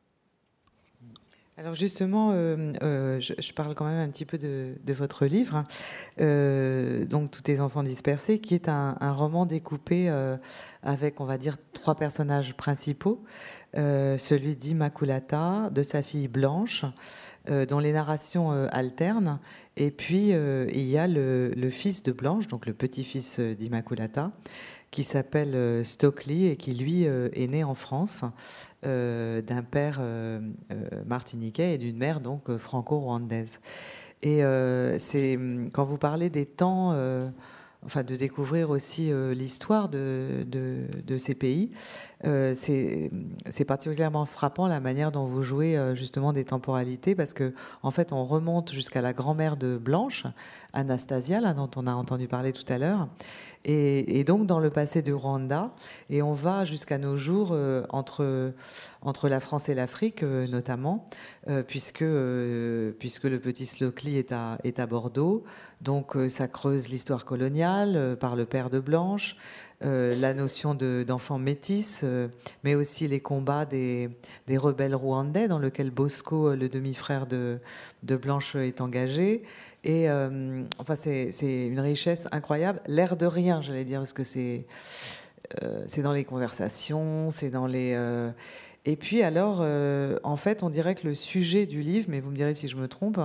Alors justement, euh, euh, je, parle quand même un petit peu de, votre livre. Euh, donc Tous tes enfants dispersés, qui est un, roman découpé avec, on va dire, trois personnages principaux. Celui d'Immaculata, de sa fille Blanche, dont les narrations alternent. Et puis, il y a le, le fils de Blanche, donc le petit-fils d'Immaculata, qui s'appelle euh, Stockley et qui, lui, euh, est né en France euh, d'un père martiniquais et d'une mère donc franco-rwandaise. Et c'est quand vous parlez des temps, enfin de découvrir aussi l'histoire de, de, ces pays, c'est particulièrement frappant la manière dont vous jouez justement des temporalités parce que en fait on remonte jusqu'à la grand-mère de Blanche, Anastasia, là, dont on a entendu parler tout à l'heure. Et, donc dans le passé du Rwanda, et on va jusqu'à nos jours euh, entre, entre la France et l'Afrique euh, notamment, euh, puisque, puisque le petit Slockley est à, est à Bordeaux. Donc ça creuse l'histoire coloniale par le père de Blanche, la notion de- d'enfants métis, mais aussi les combats des, des rebelles rwandais dans lequel Bosco, le demi-frère de, de Blanche, est engagé. Et euh, enfin, c'est c'est une richesse incroyable. L'air de rien, j'allais dire, parce que c'est euh, c'est dans les conversations, c'est dans les. euh, Et puis alors, en fait, on dirait que le sujet du livre, mais vous me direz si je me trompe,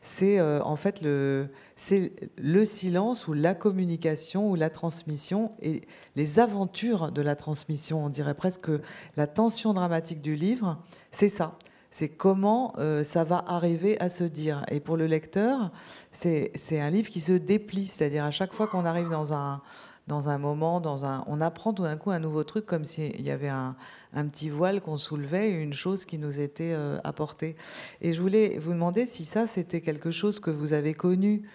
c'est euh, en fait le, c'est le silence ou la communication ou la transmission et les aventures de la transmission. On dirait presque que la tension dramatique du livre, c'est ça. C'est comment euh, ça va arriver à se dire. Et pour le lecteur, c'est un livre qui se déplie. C'est-à-dire à chaque fois qu'on arrive dans un, dans un moment, dans un, on apprend tout d'un coup un nouveau truc, comme s'il y avait un, un petit voile qu'on soulevait, une chose qui nous était euh, apportée. Et je voulais vous demander si ça, c'était quelque chose que vous avez connu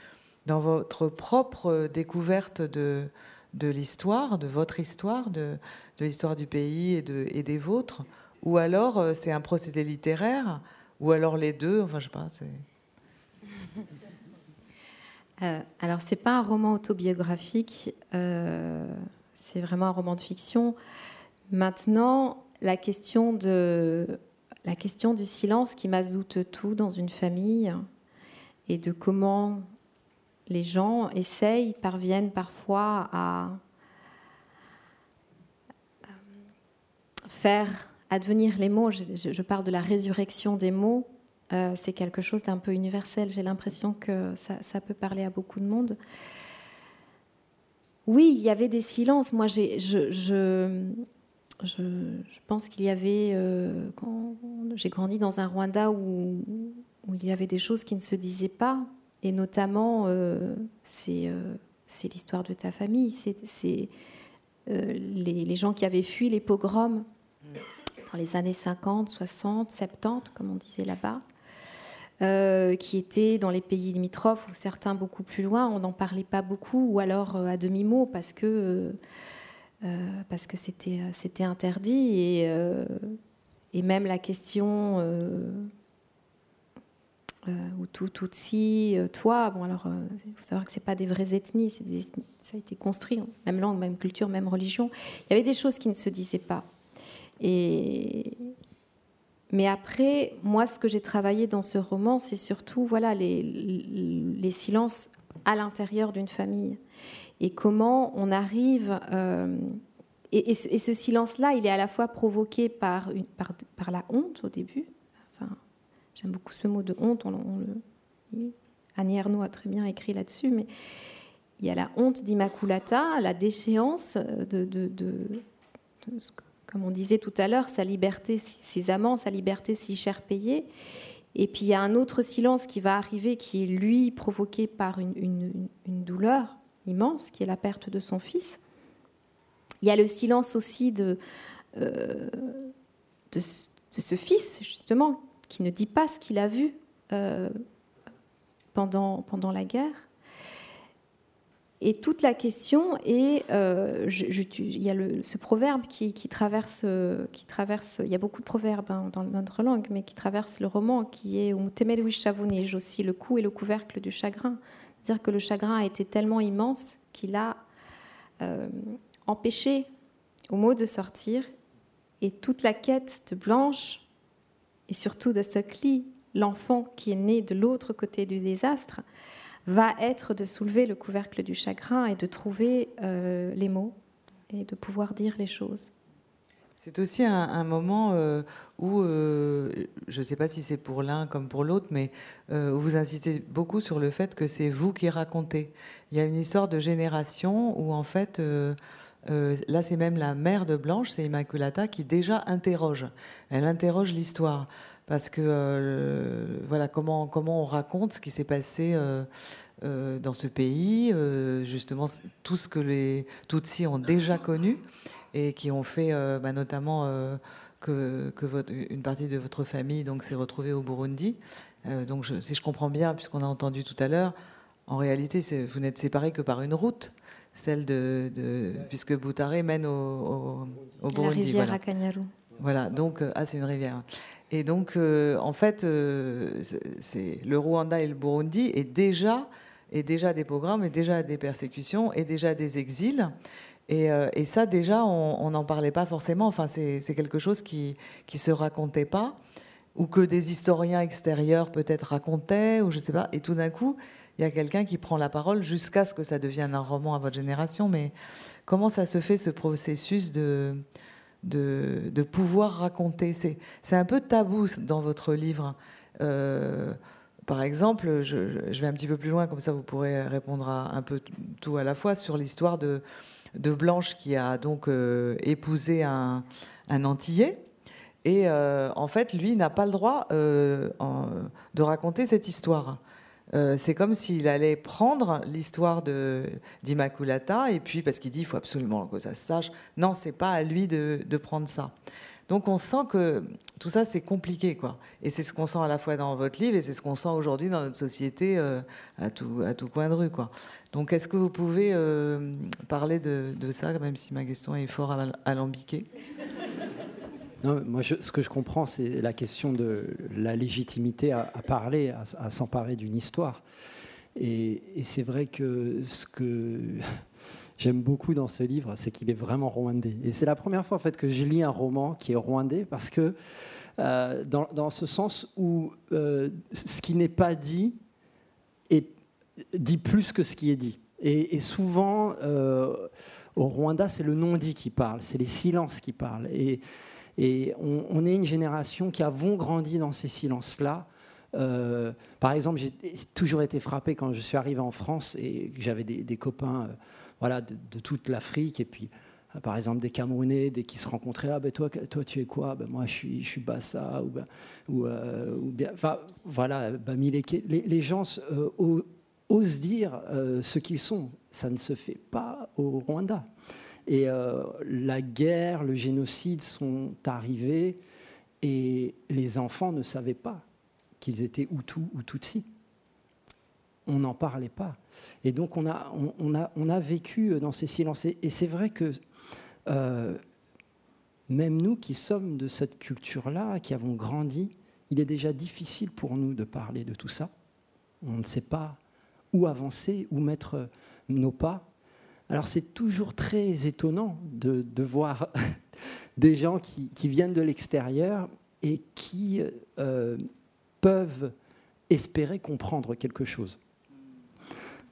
dans votre propre euh, découverte de, de l'histoire, de votre histoire, de, l'histoire du pays et des vôtres, ou alors euh, c'est un procédé littéraire, ou alors les deux, enfin je sais pas. Euh, alors, c'est pas un roman autobiographique, euh, c'est vraiment un roman de fiction. Maintenant, la question, de, la question du silence qui mazoute tout dans une famille et de comment les gens essayent, parviennent parfois à euh, faire advenir les mots. Je, parle de la résurrection des mots. Euh, c'est quelque chose d'un peu universel. J'ai l'impression que ça, peut parler à beaucoup de monde. Oui, il y avait des silences. Moi, je, pense qu'il y avait. euh, j'ai grandi dans un Rwanda où, où il y avait des choses qui ne se disaient pas, et notamment, euh, c'est, l'histoire de ta famille, c'est, les, les gens qui avaient fui les pogroms dans les années 50, 60, 70, comme on disait là-bas, euh, qui étaient dans les pays limitrophes ou certains beaucoup plus loin. On n'en parlait pas beaucoup ou alors euh, à demi-mot parce que, euh, c'était, interdit. Et, et même la question euh, Hutu, Tutsi, euh, toi, bon alors, il faut savoir que c'est pas des vraies ethnies, des- ça a été construit, même langue, même culture, même religion. Il y avait des choses qui ne se disaient pas. Mais après, moi, ce que j'ai travaillé dans ce roman, c'est surtout voilà, les, silences à l'intérieur d'une famille. Et comment on arrive... euh, et, ce, silence-là, il est à la fois provoqué par, la honte au début. Enfin, J'aime beaucoup ce mot de honte. On, Annie Ernaux a très bien écrit là-dessus. Mais il y a la honte d'Immaculata, la déchéance de, de ce que comme on disait tout à l'heure, sa liberté, ses amants, sa liberté si cher payée. Et puis il y a un autre silence qui va arriver, qui est lui provoqué par une, douleur immense, qui est la perte de son fils. Il y a le silence aussi de, euh, ce fils, justement, qui ne dit pas ce qu'il a vu euh, pendant la guerre. Et toute la question est, euh, il y a ce proverbe qui, traverse, euh, qui traverse, il y a beaucoup de proverbes hein, dans notre langue, mais qui traverse le roman, qui est Umutemeru Chavonij aussi, le cou et le couvercle du chagrin. C'est-à-dire que le chagrin a été tellement immense qu'il a euh, empêché au mot de sortir, et toute la quête de Blanche, et surtout de Stockley, l'enfant qui est né de l'autre côté du désastre, va être de soulever le couvercle du chagrin et de trouver euh, les mots et de pouvoir dire les choses. C'est aussi un, moment euh, où, euh, je ne sais pas si c'est pour l'un comme pour l'autre, mais euh, vous insistez beaucoup sur le fait que c'est vous qui racontez. Il y a une histoire de génération où, en fait, là, c'est même la mère de Blanche, c'est Immaculata, qui déjà interroge. Elle interroge l'histoire. Parce que, euh, voilà, comment, comment on raconte ce qui s'est passé euh, euh, dans ce pays, justement, tout ce que les Tutsis ont déjà connu et qui ont fait bah, notamment que, que votre- une partie de votre famille donc s'est retrouvée au Burundi. Donc je- si je comprends bien, puisqu'on a entendu tout à l'heure, en réalité vous n'êtes séparés que par une route, celle de, de- puisque Boutaré mène au, au, au la Burundi. rivière voilà. Akanyaru. Voilà, donc, ah, c'est une rivière. Et donc, euh, en fait, euh, le Rwanda et le Burundi est déjà, est déjà des programmes, et déjà des persécutions, et déjà des exils. Et, euh, et ça, déjà, on n'en parlait pas forcément. Enfin, c'est quelque chose qui qui se racontait pas, ou que des historiens extérieurs peut-être racontaient, ou je sais pas. Et tout d'un coup, il y a quelqu'un qui prend la parole jusqu'à ce que ça devienne un roman à votre génération. Mais comment ça se fait ce processus de de, pouvoir raconter. C'est, un peu tabou dans votre livre. Euh, par exemple, je, vais un petit peu plus loin, comme ça vous pourrez répondre à un peu tout à la fois sur l'histoire de, de Blanche qui a donc euh, épousé un, un Antillais. Et euh, en fait, lui n'a pas le droit de raconter cette histoire. Euh, c'est comme s'il allait prendre l'histoire d'Immaculata et puis parce qu'il dit il faut absolument que ça se sache. Non, c'est pas à lui de, de prendre ça. Donc on sent que tout ça c'est compliqué quoi. Et c'est ce qu'on sent à la fois dans votre livre et c'est ce qu'on sent aujourd'hui dans notre société euh, à tout à tout coin de rue quoi. Donc est-ce que vous pouvez euh, parler de, de ça même si ma question est fort al- alambiquée? Non, moi, ce que je comprends, c'est la question de la légitimité à, parler, à, s'emparer d'une histoire. Et, c'est vrai que ce que j'aime beaucoup dans ce livre, c'est qu'il est vraiment rwandais. Et c'est la première fois en fait que je lis un roman qui est rwandais parce que euh, dans, ce sens où euh, ce qui n'est pas dit dit plus que ce qui est dit. Et, et souvent, euh, au Rwanda, c'est le non-dit qui parle, c'est les silences qui parlent. Et, et on, est une génération qui avons grandi dans ces silences-là. Euh, par exemple, j'ai toujours été frappé quand je suis arrivé en France et que j'avais des, copains euh, voilà, de, toute l'Afrique. Et puis, euh, par exemple, des Camerounais, dès qu'ils se rencontraient, ah ben toi, toi tu es quoi? Ben Moi, je suis, je suis Bassa. Ou, ben, ou, ou bien, voilà, Bamileke. Les, gens osent dire ce qu'ils sont. Ça ne se fait pas au Rwanda. Et euh, la guerre, le génocide sont arrivés et les enfants ne savaient pas qu'ils étaient Hutus ou Tutsis. On n'en parlait pas. Et donc on a, on, a, on a vécu dans ces silences. Et, et c'est vrai que euh, même nous qui sommes de cette culture-là, qui avons grandi, il est déjà difficile pour nous de parler de tout ça. On ne sait pas où avancer, où mettre nos pas. Alors c'est toujours très étonnant de, voir des gens qui, viennent de l'extérieur et qui euh, peuvent espérer comprendre quelque chose.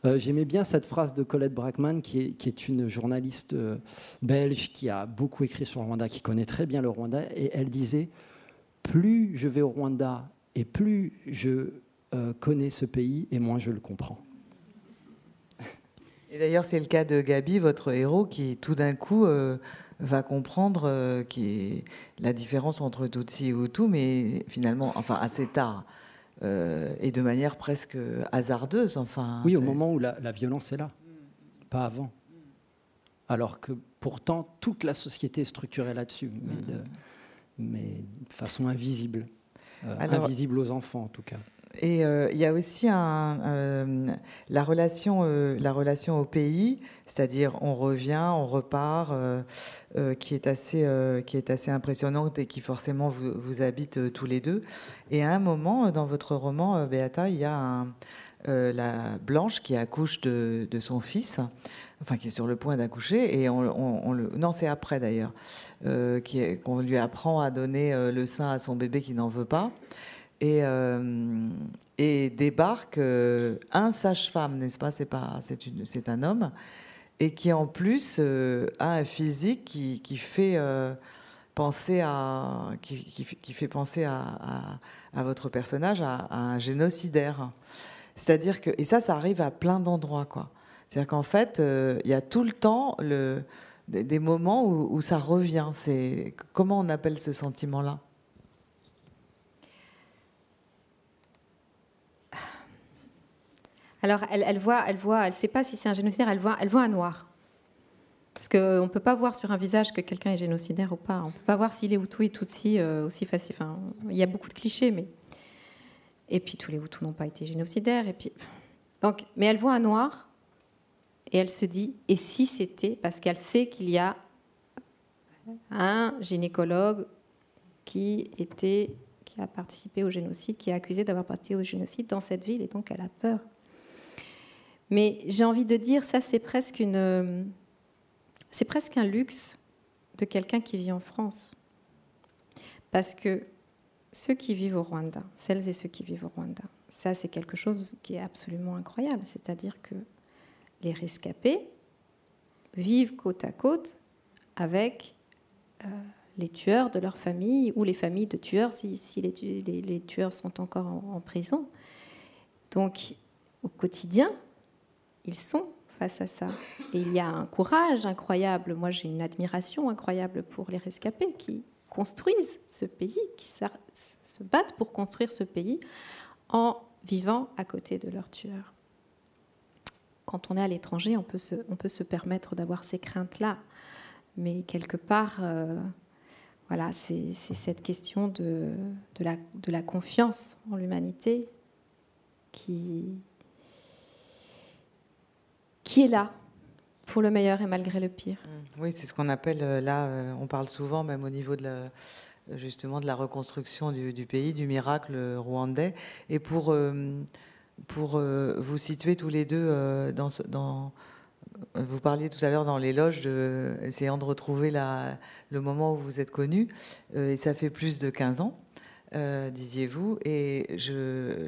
Euh, J'aimais bien cette phrase de Colette Brackman, qui est, une journaliste euh, belge qui a beaucoup écrit sur le Rwanda, qui connaît très bien le Rwanda, et elle disait Plus je vais au Rwanda et plus je connais ce pays, et moins je le comprends. Et d'ailleurs, c'est le cas de Gabi, votre héros, qui tout d'un coup euh, va comprendre euh, qui la différence entre Tutsi et Hutu, mais finalement, enfin assez tard, euh, et de manière presque hasardeuse. Enfin, Oui, au moment où la, la violence est là, pas avant. Alors que pourtant, toute la société est structurée là-dessus, mais de, mais de façon invisible. Alors- invisible aux enfants, en tout cas. Et euh, il y a aussi euh, la, relation, euh, la relation au pays, c'est-à-dire on revient, on repart, qui, est assez, qui est assez impressionnante et qui forcément vous, habite tous les deux. Et à un moment, dans votre roman, Beata, il y a la Blanche qui accouche de, son fils, enfin qui est sur le point d'accoucher, et non c'est après d'ailleurs, qu'on lui apprend à donner le sein à son bébé qui n'en veut pas. Et, euh, et débarque euh, un sage-femme, n'est-ce pas? C'est pas, c'est un homme, et qui en plus euh, a un physique qui, fait penser à, qui, fait- penser à, votre personnage, à, un génocidaire. C'est-à-dire que, et ça, ça arrive à plein d'endroits, quoi. C'est-à-dire qu'en fait, il y a tout le temps des moments où, où ça revient. C'est comment on appelle ce sentiment-là? Alors, elle, voit, elle voit, elle sait pas si c'est un génocidaire, elle voit, elle voit un noir. Parce qu'on ne peut pas voir sur un visage que quelqu'un est génocidaire ou pas. On ne peut pas voir s'il est Hutu et Tutsi euh, aussi facile. Enfin, il y a beaucoup de clichés, mais. Et puis tous les Hutus n'ont pas été génocidaires. Et puis... Donc, mais elle voit un noir et elle se dit et si c'était parce qu'elle sait qu'il y a un gynécologue qui était qui a participé au génocide, qui est accusé d'avoir participé au génocide dans cette ville et donc elle a peur. Mais j'ai envie de dire ça c'est presque un luxe de quelqu'un qui vit en France. Parce que ceux qui vivent au Rwanda, celles et ceux qui vivent au Rwanda, ça c'est quelque chose qui est absolument incroyable, c'est-à-dire que les rescapés vivent côte à côte avec euh, les tueurs de leur famille ou les familles de tueurs si, les, tu- les- les tueurs sont encore en, en prison. Donc, au quotidien, ils sont face à ça. Et il y a un courage incroyable. Moi, j'ai une admiration incroyable pour les rescapés qui construisent ce pays, qui se battent pour construire ce pays en vivant à côté de leurs tueurs. Quand on est à l'étranger, on peut se, on peut se permettre d'avoir ces craintes-là. Mais quelque part, euh, voilà, c'est cette question de la confiance en l'humanité qui, qui est là pour le meilleur et malgré le pire. Oui, c'est ce qu'on appelle euh, là, euh, on parle souvent même au niveau de la, justement de la reconstruction du, pays, du miracle rwandais. Et pour, euh, pour euh, vous situer tous les deux euh, vous parliez tout à l'heure dans l'éloge, de, essayant de retrouver le moment où vous êtes connus, euh, et ça fait plus de 15 ans, euh, disiez-vous. Et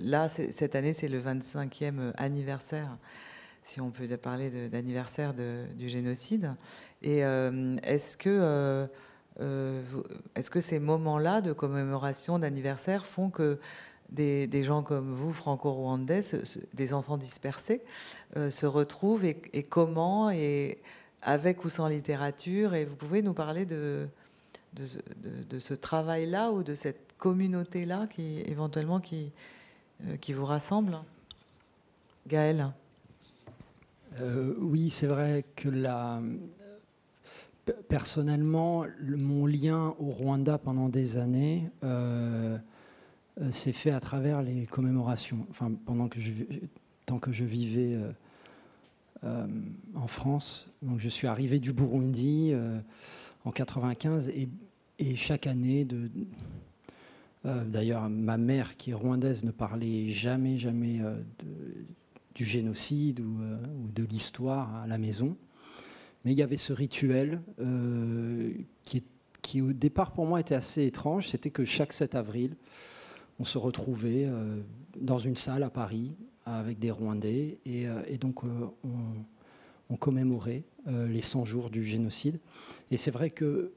là, cette année, c'est le 25e anniversaire, si on peut parler d'anniversaire du génocide. Et euh, est-ce que, euh, euh, est-ce que ces moments-là de commémoration, d'anniversaire, font que des, gens comme vous, franco-rwandais, des enfants dispersés, se retrouvent et, comment, et avec ou sans littérature? Et vous pouvez nous parler de, ce- travail-là ou de cette communauté-là qui éventuellement qui, qui vous rassemble? Gaël Euh, oui, c'est vrai que la, pe- personnellement, le- mon lien au Rwanda pendant des années euh, euh, s'est fait à travers les commémorations. Enfin, pendant que je, tant que je vivais en France, donc je suis arrivé du Burundi en 95 et, et chaque année de D'ailleurs, ma mère, qui est rwandaise, ne parlait jamais, jamais de, du génocide ou, euh, ou de l'histoire à la maison. Mais il y avait ce rituel euh, qui, qui, au départ, pour moi, était assez étrange. C'était que chaque 7 avril, on se retrouvait euh, dans une salle à Paris avec des Rwandais et, donc on, on commémorait les 100 jours du génocide. Et c'est vrai que,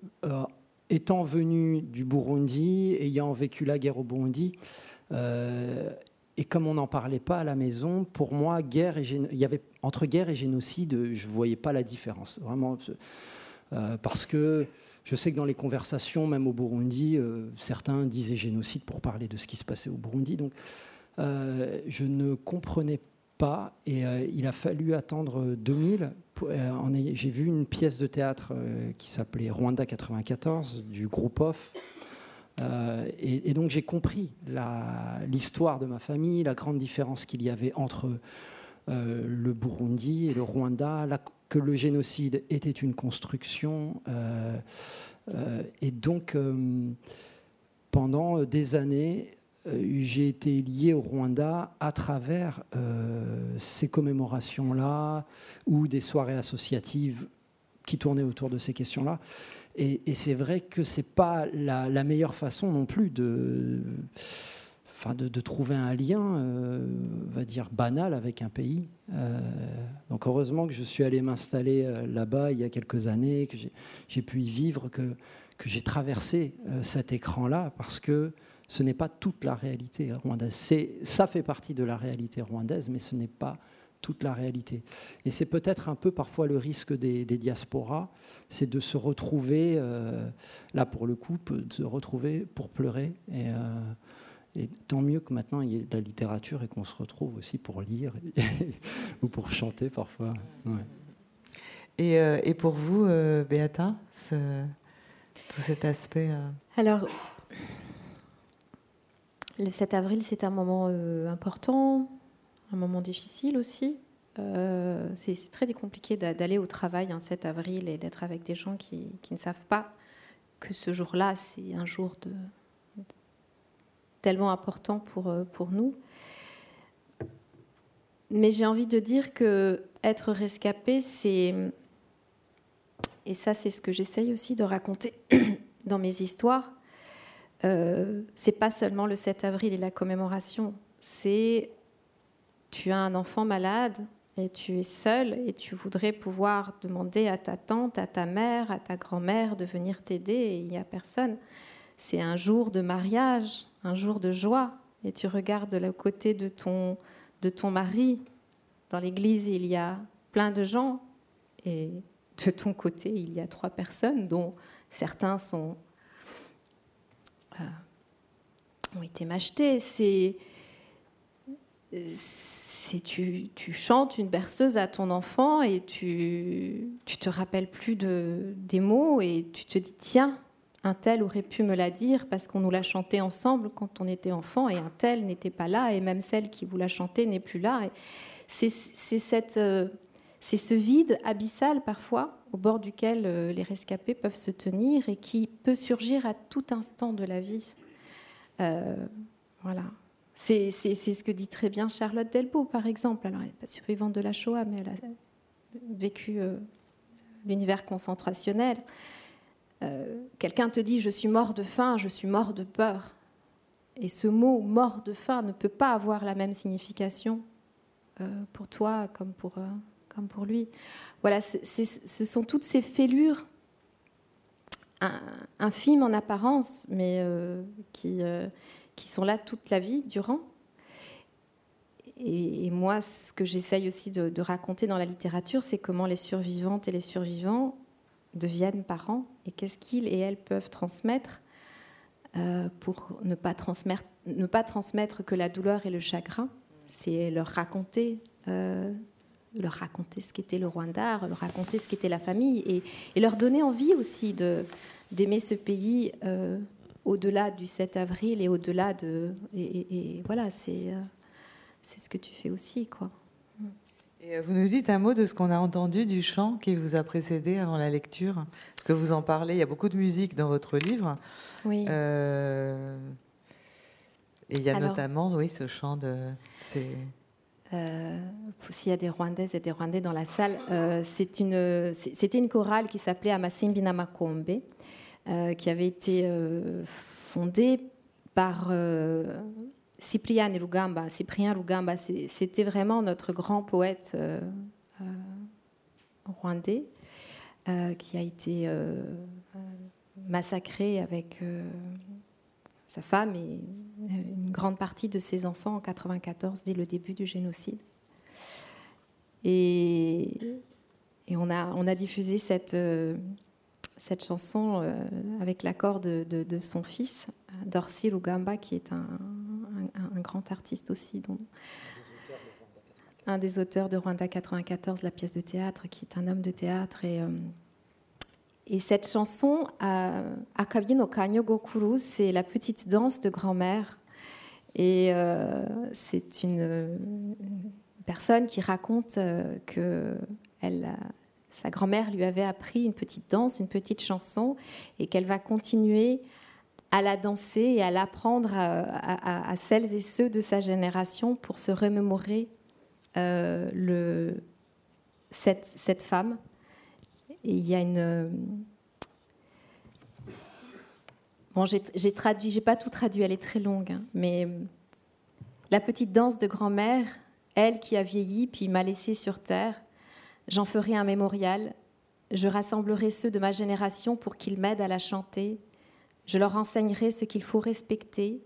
étant venu du Burundi, ayant vécu la guerre au Burundi, et comme on n'en parlait pas à la maison, pour moi, guerre et il y avait entre guerre et génocide, je ne voyais pas la différence. Vraiment, euh, parce que je sais que dans les conversations, même au Burundi, euh, certains disaient génocide pour parler de ce qui se passait au Burundi. Donc, euh, je ne comprenais pas, et il a fallu attendre 2000. pour- euh, en ayant- J'ai vu une pièce de théâtre qui s'appelait Rwanda 94 du groupe OFF Euh, et, donc j'ai compris l'histoire de ma famille, la grande différence qu'il y avait entre euh, le Burundi et le Rwanda, que le génocide était une construction. euh, et donc, pendant des années, j'ai été lié au Rwanda à travers ces commémorations-là ou des soirées associatives qui tournaient autour de ces questions-là. Et, c'est vrai que c'est pas la, meilleure façon non plus de, enfin de, trouver un lien, euh, on va dire banal avec un pays. Euh, donc heureusement que je suis allé m'installer euh, là-bas il y a quelques années, que j'ai- pu y vivre, que, que j'ai traversé cet écran-là, parce que ce n'est pas toute la réalité rwandaise. Ça fait partie de la réalité rwandaise, mais ce n'est pas toute la réalité. Et c'est peut-être un peu parfois le risque des, des diasporas, c'est de se retrouver, euh, là pour le coup, de se retrouver pour pleurer. Et, euh, et tant mieux que maintenant il y ait de la littérature et qu'on se retrouve aussi pour lire ou pour chanter parfois. Ouais. Et, euh, et pour vous, euh, Beata, ce- tout cet aspect. euh, Alors, le 7 avril, c'est un moment euh, important, un moment difficile aussi. Euh, c'est très compliqué d'a- d'aller au travail un 7 avril et d'être avec des gens qui, ne savent pas que ce jour-là, c'est un jour tellement important pour, euh, pour nous. Mais j'ai envie de dire que être rescapé, c'est et ça, c'est ce que j'essaye aussi de raconter dans mes histoires. Euh, c'est pas seulement le 7 avril et la commémoration. C'est tu as un enfant malade et tu es seul et tu voudrais pouvoir demander à ta tante, à ta mère, à ta grand-mère de venir t'aider et il n'y a personne. C'est un jour de mariage, un jour de joie et tu regardes de le côté de ton, de ton mari. Dans l'église, il y a plein de gens et de ton côté, il y a trois personnes dont certains sont euh, ont été m'acheter. C'est tu, chantes une berceuse à ton enfant et tu te rappelles plus de des mots et tu te dis tiens un tel aurait pu me la dire parce qu'on nous l'a chanté ensemble quand on était enfant et un tel n'était pas là et même celle qui vous l'a chanté n'est plus là. Euh, c'est ce vide abyssal parfois au bord duquel euh, les rescapés peuvent se tenir et qui peut surgir à tout instant de la vie. Euh, voilà. C'est ce que dit très bien Charlotte Delbo, par exemple. Alors, elle n'est pas survivante de la Shoah, mais elle a vécu euh, l'univers concentrationnel. Euh, Quelqu'un te dit Je suis mort de faim, je suis mort de peur. Et ce mot mort de faim ne peut pas avoir la même signification euh, pour toi comme pour, comme pour lui. Voilà, ce, sont toutes ces fêlures in- infimes en apparence, mais qui, qui sont là toute la vie durant. Et, moi, ce que j'essaye aussi de, raconter dans la littérature, c'est comment les survivantes et les survivants deviennent parents et qu'est-ce qu'ils et elles peuvent transmettre euh, pour ne pas transmettre, ne pas transmettre que la douleur et le chagrin. C'est leur raconter euh, leur raconter ce qu'était le Rwanda, leur raconter ce qu'était la famille et, leur donner envie aussi d'aimer ce pays euh, au-delà du 7 avril et au-delà de. Et, et- et voilà, c'est, euh, c'est ce que tu fais aussi, quoi. Et euh, vous nous dites un mot de ce qu'on a entendu du chant qui vous a précédé avant la lecture Parce que vous en parlez, il y a beaucoup de musique dans votre livre. Oui. Euh, et il y a Alors- notamment, oui, ce chant de. Euh, S'il y a des Rwandaises et des Rwandais dans la salle, euh, c'est une, c'est- c'était une chorale qui s'appelait Amasimbi Namakombe, qui avait été euh, fondée par euh, Cyprien Rugamba. Cyprien Rugamba, c'était vraiment notre grand poète euh, euh, rwandais euh, qui a été euh, euh, massacré avec euh, sa femme et une grande partie de ses enfants en 94 dès le début du génocide. Et, et on, a, on a diffusé cette, euh, cette chanson euh, avec l'accord de, son fils, Dorcy Rugamba, qui est un, grand artiste aussi, dont, un des auteurs de Rwanda 94, la pièce de théâtre, qui est un homme de théâtre. Et, euh, Et cette chanson, euh, Akabi Kanyo Gokuru, c'est la petite danse de grand-mère. Et euh, c'est une, une personne qui raconte que elle, sa grand-mère lui avait appris une petite danse, une petite chanson, et qu'elle va continuer à la danser et à l'apprendre à, celles et ceux de sa génération pour se remémorer euh, cette, cette femme. Il y a une. euh, Bon, j'ai j'ai traduit, j'ai pas tout traduit, elle est très longue, hein, mais euh, la petite danse de grand-mère, elle qui a vieilli puis m'a laissé sur terre, j'en ferai un mémorial. Je rassemblerai ceux de ma génération pour qu'ils m'aident à la chanter. Je leur enseignerai ce qu'il faut respecter.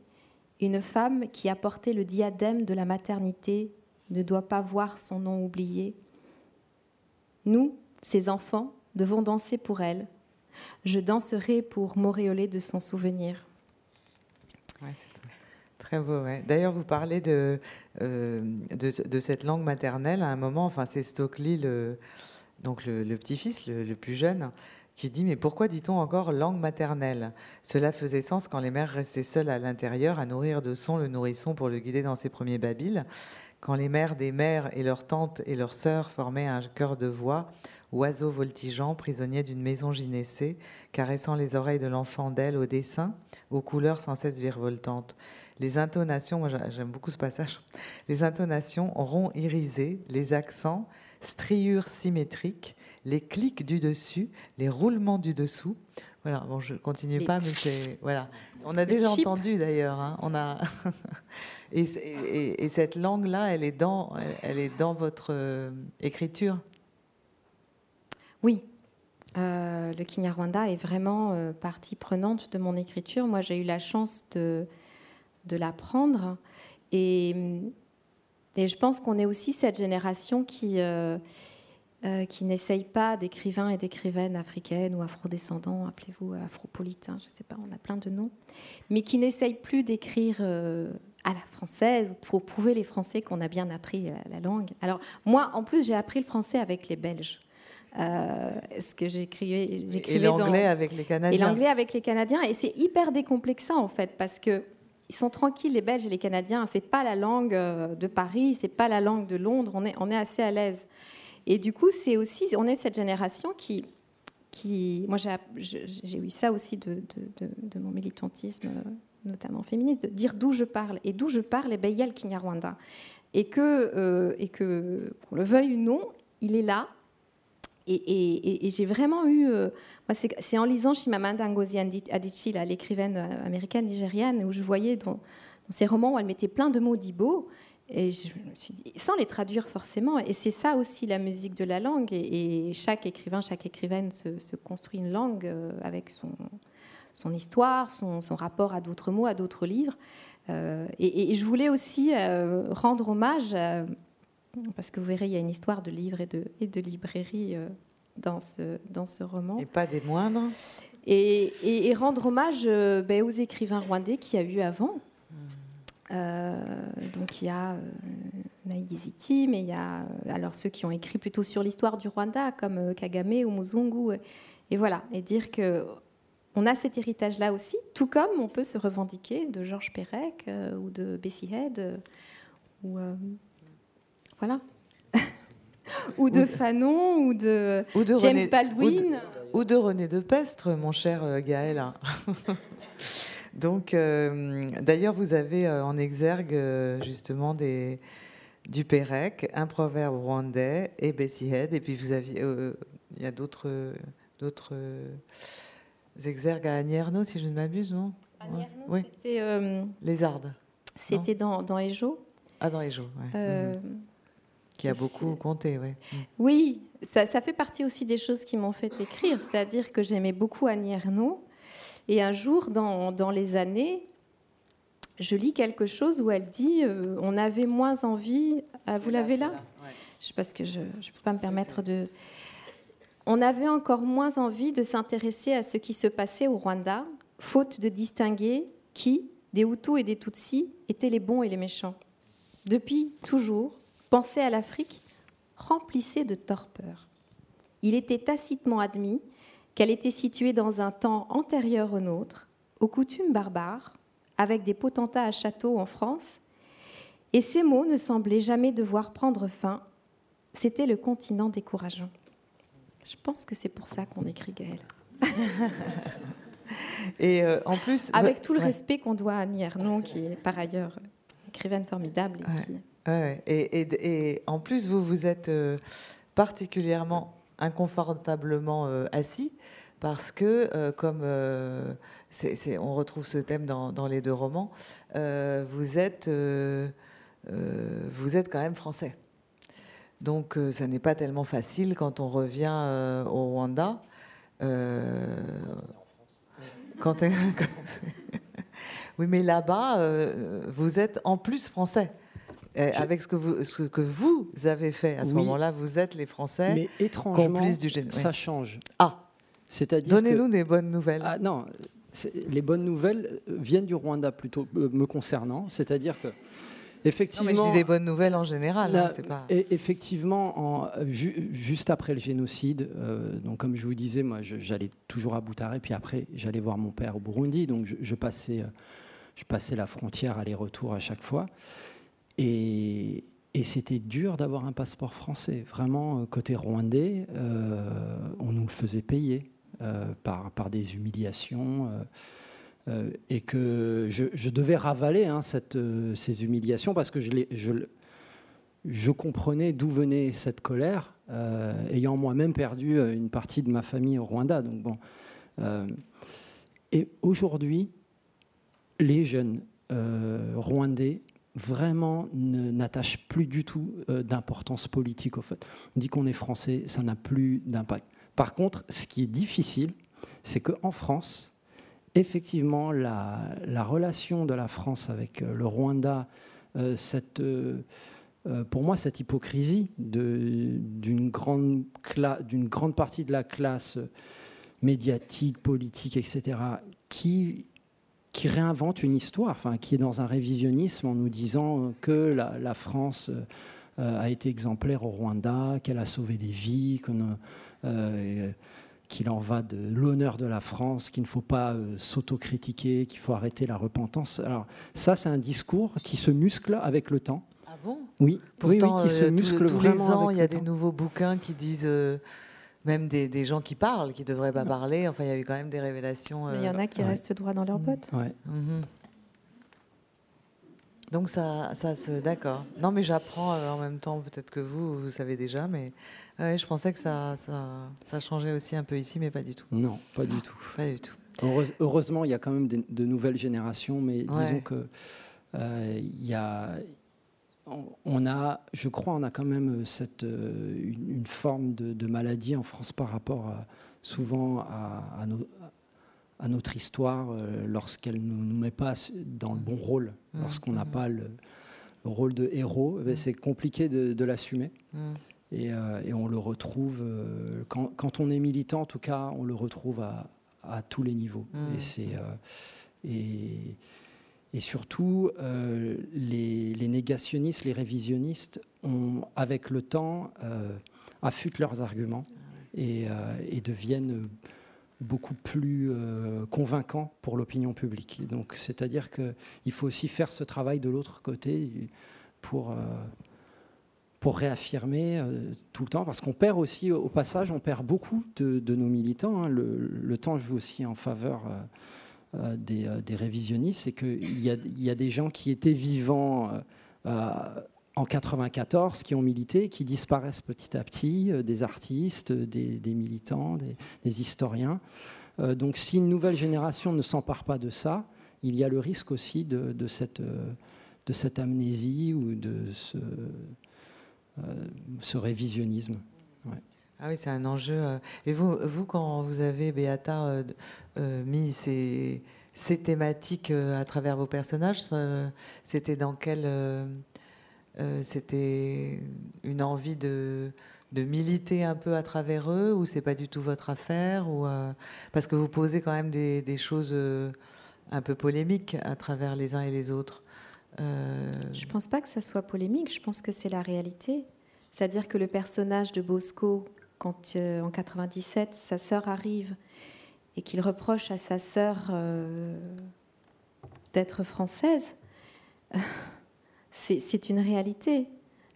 Une femme qui a porté le diadème de la maternité ne doit pas voir son nom oublié. Nous, ses enfants, devons danser pour elle. Je danserai pour m'auréoler de son souvenir. Très, beau. D'ailleurs, vous parlez de, euh, de, cette langue maternelle à un moment. Enfin, c'est Stockley, le, donc le, petit-fils, le, plus jeune, qui dit Mais pourquoi dit-on encore langue maternelle? Cela faisait sens quand les mères restaient seules à l'intérieur à nourrir de son le nourrisson pour le guider dans ses premiers babiles. Quand les mères des mères et leurs tantes et leurs sœurs formaient un chœur de voix, oiseaux voltigeants, prisonniers d'une maison gynécée, caressant les oreilles de l'enfant d'elle au dessin, aux couleurs sans cesse virevoltantes. Les intonations, moi j'a- j'aime beaucoup ce passage, les intonations ronds irisés, les accents, striures symétriques, les clics du dessus, les roulements du dessous. Voilà, bon, je continue Les- pas, mais c'est. Voilà. On a déjà chips. entendu d'ailleurs. hein, On a. et, c'est- et- et cette langue-là, elle est dans, elle, elle est dans votre euh, écriture? Oui, euh, le Kinyarwanda est vraiment euh, partie prenante de mon écriture. Moi, j'ai eu la chance de, de l'apprendre. Et, et je pense qu'on est aussi cette génération qui, euh, euh, qui n'essaye pas d'écrivains et d'écrivaines africaines ou afrodescendants, appelez-vous afropolitains, je ne sais pas, on a plein de noms, mais qui n'essaye plus d'écrire euh, à la française pour prouver les Français qu'on a bien appris la, la langue. Alors, moi, en plus, j'ai appris le français avec les Belges. Euh, ce que j'écrivais, Et j'écrivais dans l'anglais avec les et Canadiens. l'anglais avec les Canadiens. Et c'est hyper décomplexant en fait, parce que ils sont tranquilles les Belges et les Canadiens. C'est pas la langue euh, de Paris, c'est pas la langue de Londres. On est, on est assez à l'aise. Et du coup, c'est aussi, on est cette génération qui, qui, moi j'ai, eu ça aussi de, de- de- mon militantisme, euh, notamment féministe, de dire d'où je parle. Et d'où je parle, eh ben, il y a le Kinyarwanda. Et que, euh, et que qu'on le veuille ou non, il est là. Et, j'ai vraiment eu, euh, c'est en lisant Chimamanda Ngozi Adi- Adichie, l'écrivaine euh, américaine nigériane, où je voyais dans, ses romans où elle mettait plein de mots d'Ibo, et sans les traduire forcément. Et c'est ça aussi la musique de la langue. Et, chaque écrivain, chaque écrivaine se, construit une langue euh, avec son, histoire, son, rapport à d'autres mots, à d'autres livres. Et, je voulais aussi rendre hommage, euh, parce que vous verrez, il y a une histoire de livres et de, et de librairie euh, dans, ce, dans ce roman. Et pas des moindres. Et, et- et rendre hommage euh, ben, aux écrivains rwandais qu'il y a eu avant. Euh, donc il y a euh, mais il y a alors ceux qui ont écrit plutôt sur l'histoire du Rwanda, comme Kagame ou Muzungu. Et, voilà, et dire que on a cet héritage-là aussi, tout comme on peut se revendiquer de Georges Perec euh, ou de Bessie Head, ou voilà, ou de Ou- Fanon, ou de Ou de James René, ou de- Baldwin. ou de René de Pestre, mon cher euh, Gaël. Donc, euh, d'ailleurs, vous avez euh, en exergue justement des, du Pérec, un proverbe rwandais et Bessie Head. Et puis, vous aviez, euh, il y a d'autres, d'autres euh, exergues à Annie Ernaux, si je ne m'abuse, non? Annie Oui. Ernaux, C'était euh, Lézarde. c'était dans, dans Ejo. Ah, dans les jours, ouais. Qui a beaucoup compté, oui. Oui, ça, ça fait partie aussi des choses qui m'ont fait écrire, c'est-à-dire que j'aimais beaucoup Annie Ernaux. Et un jour, dans, dans les années, je lis quelque chose où elle dit euh, on avait moins envie. Ah, vous l'avez là Je Parce que je ne peux pas me permettre de. On avait encore moins envie de s'intéresser à ce qui se passait au Rwanda, faute de distinguer qui, des Hutus et des Tutsis, étaient les bons et les méchants. Depuis toujours, penser à l'Afrique remplissait de torpeur. Il était tacitement admis qu'elle était située dans un temps antérieur au nôtre, aux coutumes barbares, avec des potentats à château en France, et ces mots ne semblaient jamais devoir prendre fin. C'était le continent décourageant. Je pense que c'est pour ça qu'on écrit Gaël. Et euh, en plus, Avec tout le ouais. respect qu'on doit à Annie Ernaux, qui est par ailleurs écrivaine formidable. et Ouais. qui- Et, en plus, vous vous êtes euh, particulièrement inconfortablement euh, assis parce que, euh, comme on retrouve ce thème dans, les deux romans, vous êtes vous êtes quand même français. Donc, ça n'est pas tellement facile quand on revient au Rwanda. Quand oui, mais là-bas, vous êtes en plus français. Euh, Avec ce que, vous, ce que vous avez fait à ce Oui. moment-là, vous êtes les Français Mais étrangement, complices du génocide. ça change. Ah, C'est-à-dire donnez-nous que- des bonnes nouvelles. Ah non, les bonnes nouvelles euh, viennent du Rwanda plutôt euh, me concernant. C'est-à-dire que non, effectivement, mais je dis des bonnes nouvelles en général. hein, Là, c'est pas... et effectivement, en- ju- juste après le génocide, euh, donc comme je vous disais, moi, j'allais toujours à Boutaré, puis après, j'allais voir mon père au Burundi, donc je, je passais, euh, je passais la frontière aller-retour à chaque fois, et, c'était dur d'avoir un passeport français. Vraiment, euh, côté rwandais, euh, on nous le faisait payer euh, par, des humiliations. et que je, devais ravaler hein, ces humiliations parce que je, je, comprenais d'où venait cette colère, ayant moi-même perdu une partie de ma famille au Rwanda. Donc bon, et aujourd'hui, les jeunes rwandais vraiment n'attachent plus du tout euh, d'importance politique au fait. On dit qu'on est français, ça n'a plus d'impact. Par contre, ce qui est difficile, c'est qu'en France, effectivement, la, la relation de la France avec euh, le Rwanda, euh, cette, pour moi, cette hypocrisie d'une grande, grande partie de la classe médiatique, politique, etc., qui, qui réinvente une histoire, enfin, qui est dans un révisionnisme en nous disant que la, la France euh, euh, a été exemplaire au Rwanda, qu'elle a sauvé des vies, qu'on, euh, qu'il en va de l'honneur de la France, qu'il ne faut pas euh, s'autocritiquer, qu'il faut arrêter la repentance. Alors ça, c'est un discours qui se muscle avec le temps. Ah bon? Oui, Pourtant, oui, oui, qui se euh, tous- muscle tous, les ans, il y a des nouveaux bouquins qui disent, même des, des gens qui parlent, qui ne devraient pas parler. Enfin, il y a eu quand même des révélations. Mais il y en euh, a qui ouais. restent droit dans leurs bottes. Ouais. mhm. Donc ça, ça se, d'accord. Non, mais j'apprends euh, en même temps. Peut-être que vous, vous savez déjà, mais ouais, je pensais que ça, ça, ça changeait aussi un peu ici, mais pas du tout, Non, pas du tout. pas du tout. Heureuse- heureusement, il y a quand même de nouvelles générations, mais disons que euh, il y a, on, a, je crois, on a quand même cette euh, une, une forme de, de maladie en France par rapport à- souvent à, à nos- à notre histoire euh, lorsqu'elle ne nous met pas dans le bon rôle, Mhm, lorsqu'on n'a mhm. pas le, le rôle de héros, eh ben, Mhm. c'est compliqué de, de l'assumer. Et, euh, et on le retrouve, euh, quand, quand on est militant, en tout cas, on le retrouve à, tous les niveaux. Et, c'est, euh, et, et surtout, euh, les, les négationnistes, les révisionnistes, ont, avec le temps, euh, affûtent leurs arguments et, euh, et deviennent beaucoup plus euh, convaincants pour l'opinion publique. Donc, c'est-à-dire qu'il faut aussi faire ce travail de l'autre côté pour, euh, pour réaffirmer euh, tout le temps, parce qu'on perd aussi, au passage, on perd beaucoup de, de nos militants. hein. Le, le temps joue aussi en faveur des, euh, des révisionnistes, c'est qu'il y a, des gens qui étaient vivants euh, euh, en 94, qui ont milité, qui disparaissent petit à petit, euh, des artistes, des, militants, des, historiens. Euh, donc si une nouvelle génération ne s'empare pas de ça, il y a le risque aussi de, cette, euh, amnésie ou de euh, ce révisionnisme. Ah oui, c'est un enjeu. euh. Et vous, vous quand vous avez, Beata, euh, euh, mis ces, ces thématiques à travers vos personnages, c'était dans quel... euh, c'était une envie de, de militer un peu à travers eux ou c'est pas du tout votre affaire ou Parce que vous posez quand même des, des choses un peu polémiques à travers les uns et les autres. Je pense pas que ça soit polémique, je pense que c'est la réalité. C'est-à-dire que le personnage de Bosco quand euh, en 97 sa sœur arrive et qu'il reproche à sa sœur euh, d'être française, c'est une réalité.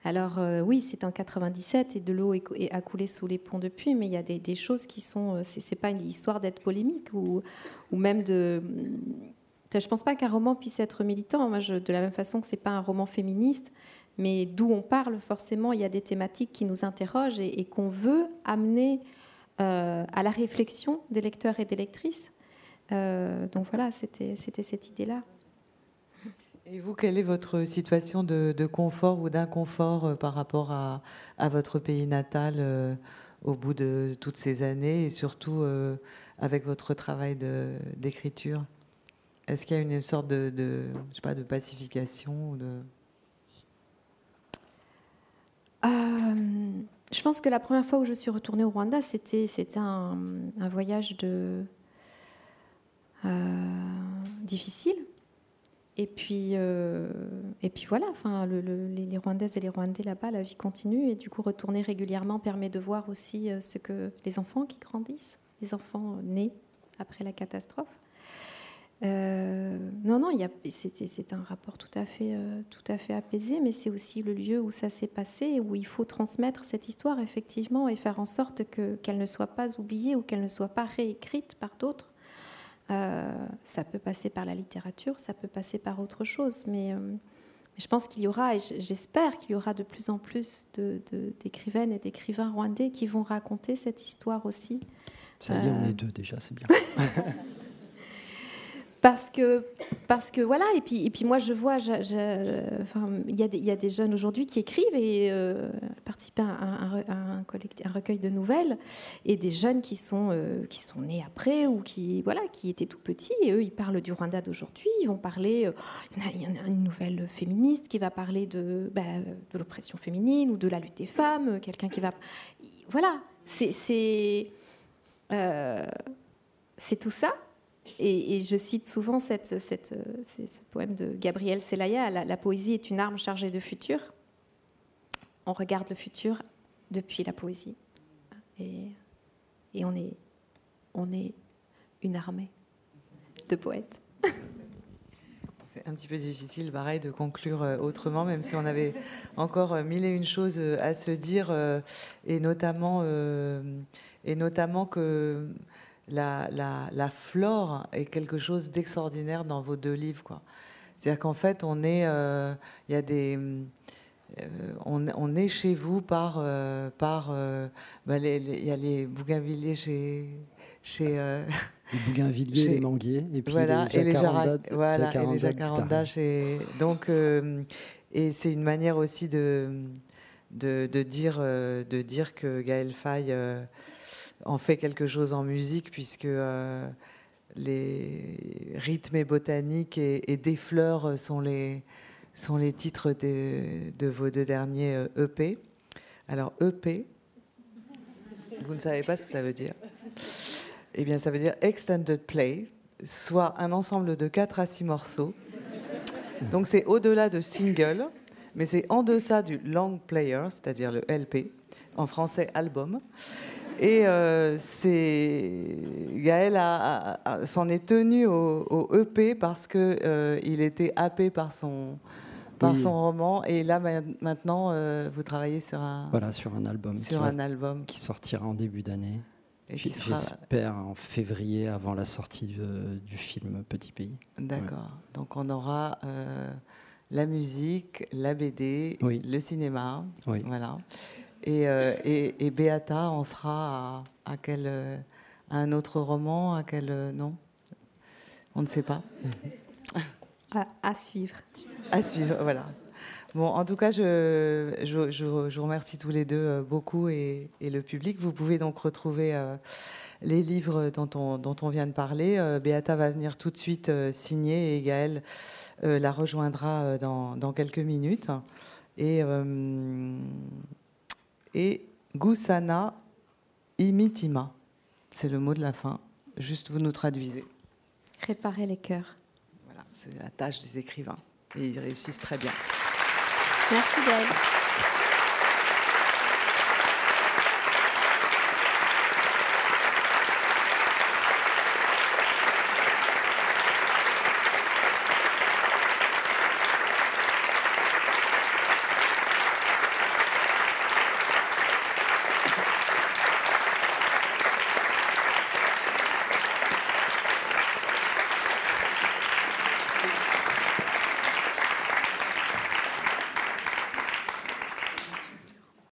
Alors euh, oui, c'est en 97 et de l'eau a coulé sous les ponts depuis, mais il y a des, choses qui sont. C'est pas une histoire d'être polémique ou, même de. Je pense pas qu'un roman puisse être militant. De la même façon que c'est pas un roman féministe, mais d'où on parle, forcément, il y a des thématiques qui nous interrogent et, qu'on veut amener euh, à la réflexion des lecteurs et des lectrices. Euh, donc voilà, c'était cette idée-là. Et vous, quelle est votre situation de, confort ou d'inconfort euh, par rapport à, votre pays natal au bout de toutes ces années et surtout avec votre travail d'écriture? Est-ce qu'il y a une sorte de, de, je sais pas, de pacification ou de... Euh, je pense que la première fois où je suis retournée au Rwanda, c'était un, un voyage de euh, difficile. Et puis euh, et puis voilà. Enfin, le- le- les, Rwandaises et les Rwandais là-bas, la vie continue et du coup retourner régulièrement permet de voir aussi ce que les enfants qui grandissent, les enfants nés après la catastrophe. Euh, non, non, c'est un rapport tout à fait, euh, tout à fait apaisé, mais c'est aussi le lieu où ça s'est passé, où il faut transmettre cette histoire effectivement et faire en sorte que qu'elle ne soit pas oubliée ou qu'elle ne soit pas réécrite par d'autres. Euh, ça peut passer par la littérature, ça peut passer par autre chose, mais, mais je pense qu'il y aura, et j'espère qu'il y aura de plus en plus de- de- d'écrivaines et d'écrivains rwandais qui vont raconter cette histoire aussi. Ça y est, on est deux déjà, c'est bien. Parce que, parce que voilà, et puis, et puis moi je vois, je- enfin, il y, a des- il y a des jeunes aujourd'hui qui écrivent et euh, participent à un, recueil de nouvelles, et des jeunes qui sont, euh, qui sont nés après ou qui, voilà, qui étaient tout petits, et eux ils parlent du Rwanda d'aujourd'hui, ils vont parler, euh, il y en a- il une nouvelle féministe qui va parler de, bah, l'oppression féminine ou de la lutte des femmes, quelqu'un qui va... Voilà, c'est... c'est tout ça. Et, je cite souvent euh, ce poème de Gabriel Selaya, la, poésie est une arme chargée de futur. On regarde le futur depuis la poésie. Et, on, est, une armée de poètes. C'est un petit peu difficile, pareil, de conclure euh, autrement, même si on avait encore euh, mille et une choses à se dire, et notamment que la, la, la flore est quelque chose d'extraordinaire dans vos deux livres, quoi. C'est-à-dire qu'en fait, on est, euh, y a des, euh, on, on est chez vous par, euh, par, euh, bah, il y a les bougainvilliers chez, chez. euh, Les bougainvilliers, J'ai- les manguiers, et puis voilà, les et les jacarandas. voilà, et les jacarandas jacarandas chez- Donc, euh, et c'est une manière aussi de, de, de dire, de dire que Gaël Faye en fait quelque chose en musique, puisque euh, les rythmes et botaniques et, des fleurs sont les, sont les titres de, vos deux derniers euh, EP. Alors, EP, vous ne savez pas ce que ça veut dire eh bien, ça veut dire extended play, soit un ensemble de 4 à 6 morceaux. Donc, c'est au-delà de single, mais c'est en deçà du long player, c'est-à-dire le LP, en français album. Et euh, c'est Gaël s'en est tenu au, au EP parce que euh, il était happé par son par Oui. son roman. Et là ma- maintenant, euh, vous travaillez sur un Voilà, sur un album qui, sur va- un album qui sortira en début d'année. et qui J- sera J'espère en février, avant la sortie de- du film Petit Pays. D'accord. Donc on aura euh, la musique, la BD, Oui. le cinéma. Oui. Voilà. Et, euh, et, et Beata, on sera à, à quel, euh, à un autre roman, à quel euh, non? On ne sait pas. À, à suivre. À suivre, voilà. Bon, en tout cas, je, je, je- je vous remercie tous les deux beaucoup et, et le public. Vous pouvez donc retrouver euh, les livres dont on, dont on vient de parler. Euh, Beata va venir tout de suite euh, signer et Gaël euh, la rejoindra dans, dans quelques minutes. Et, et Gusana imitima, c'est le mot de la fin. Juste, vous nous traduisez. Réparer les cœurs. Voilà, c'est la tâche des écrivains. Et ils réussissent très bien. Merci Gaëlle.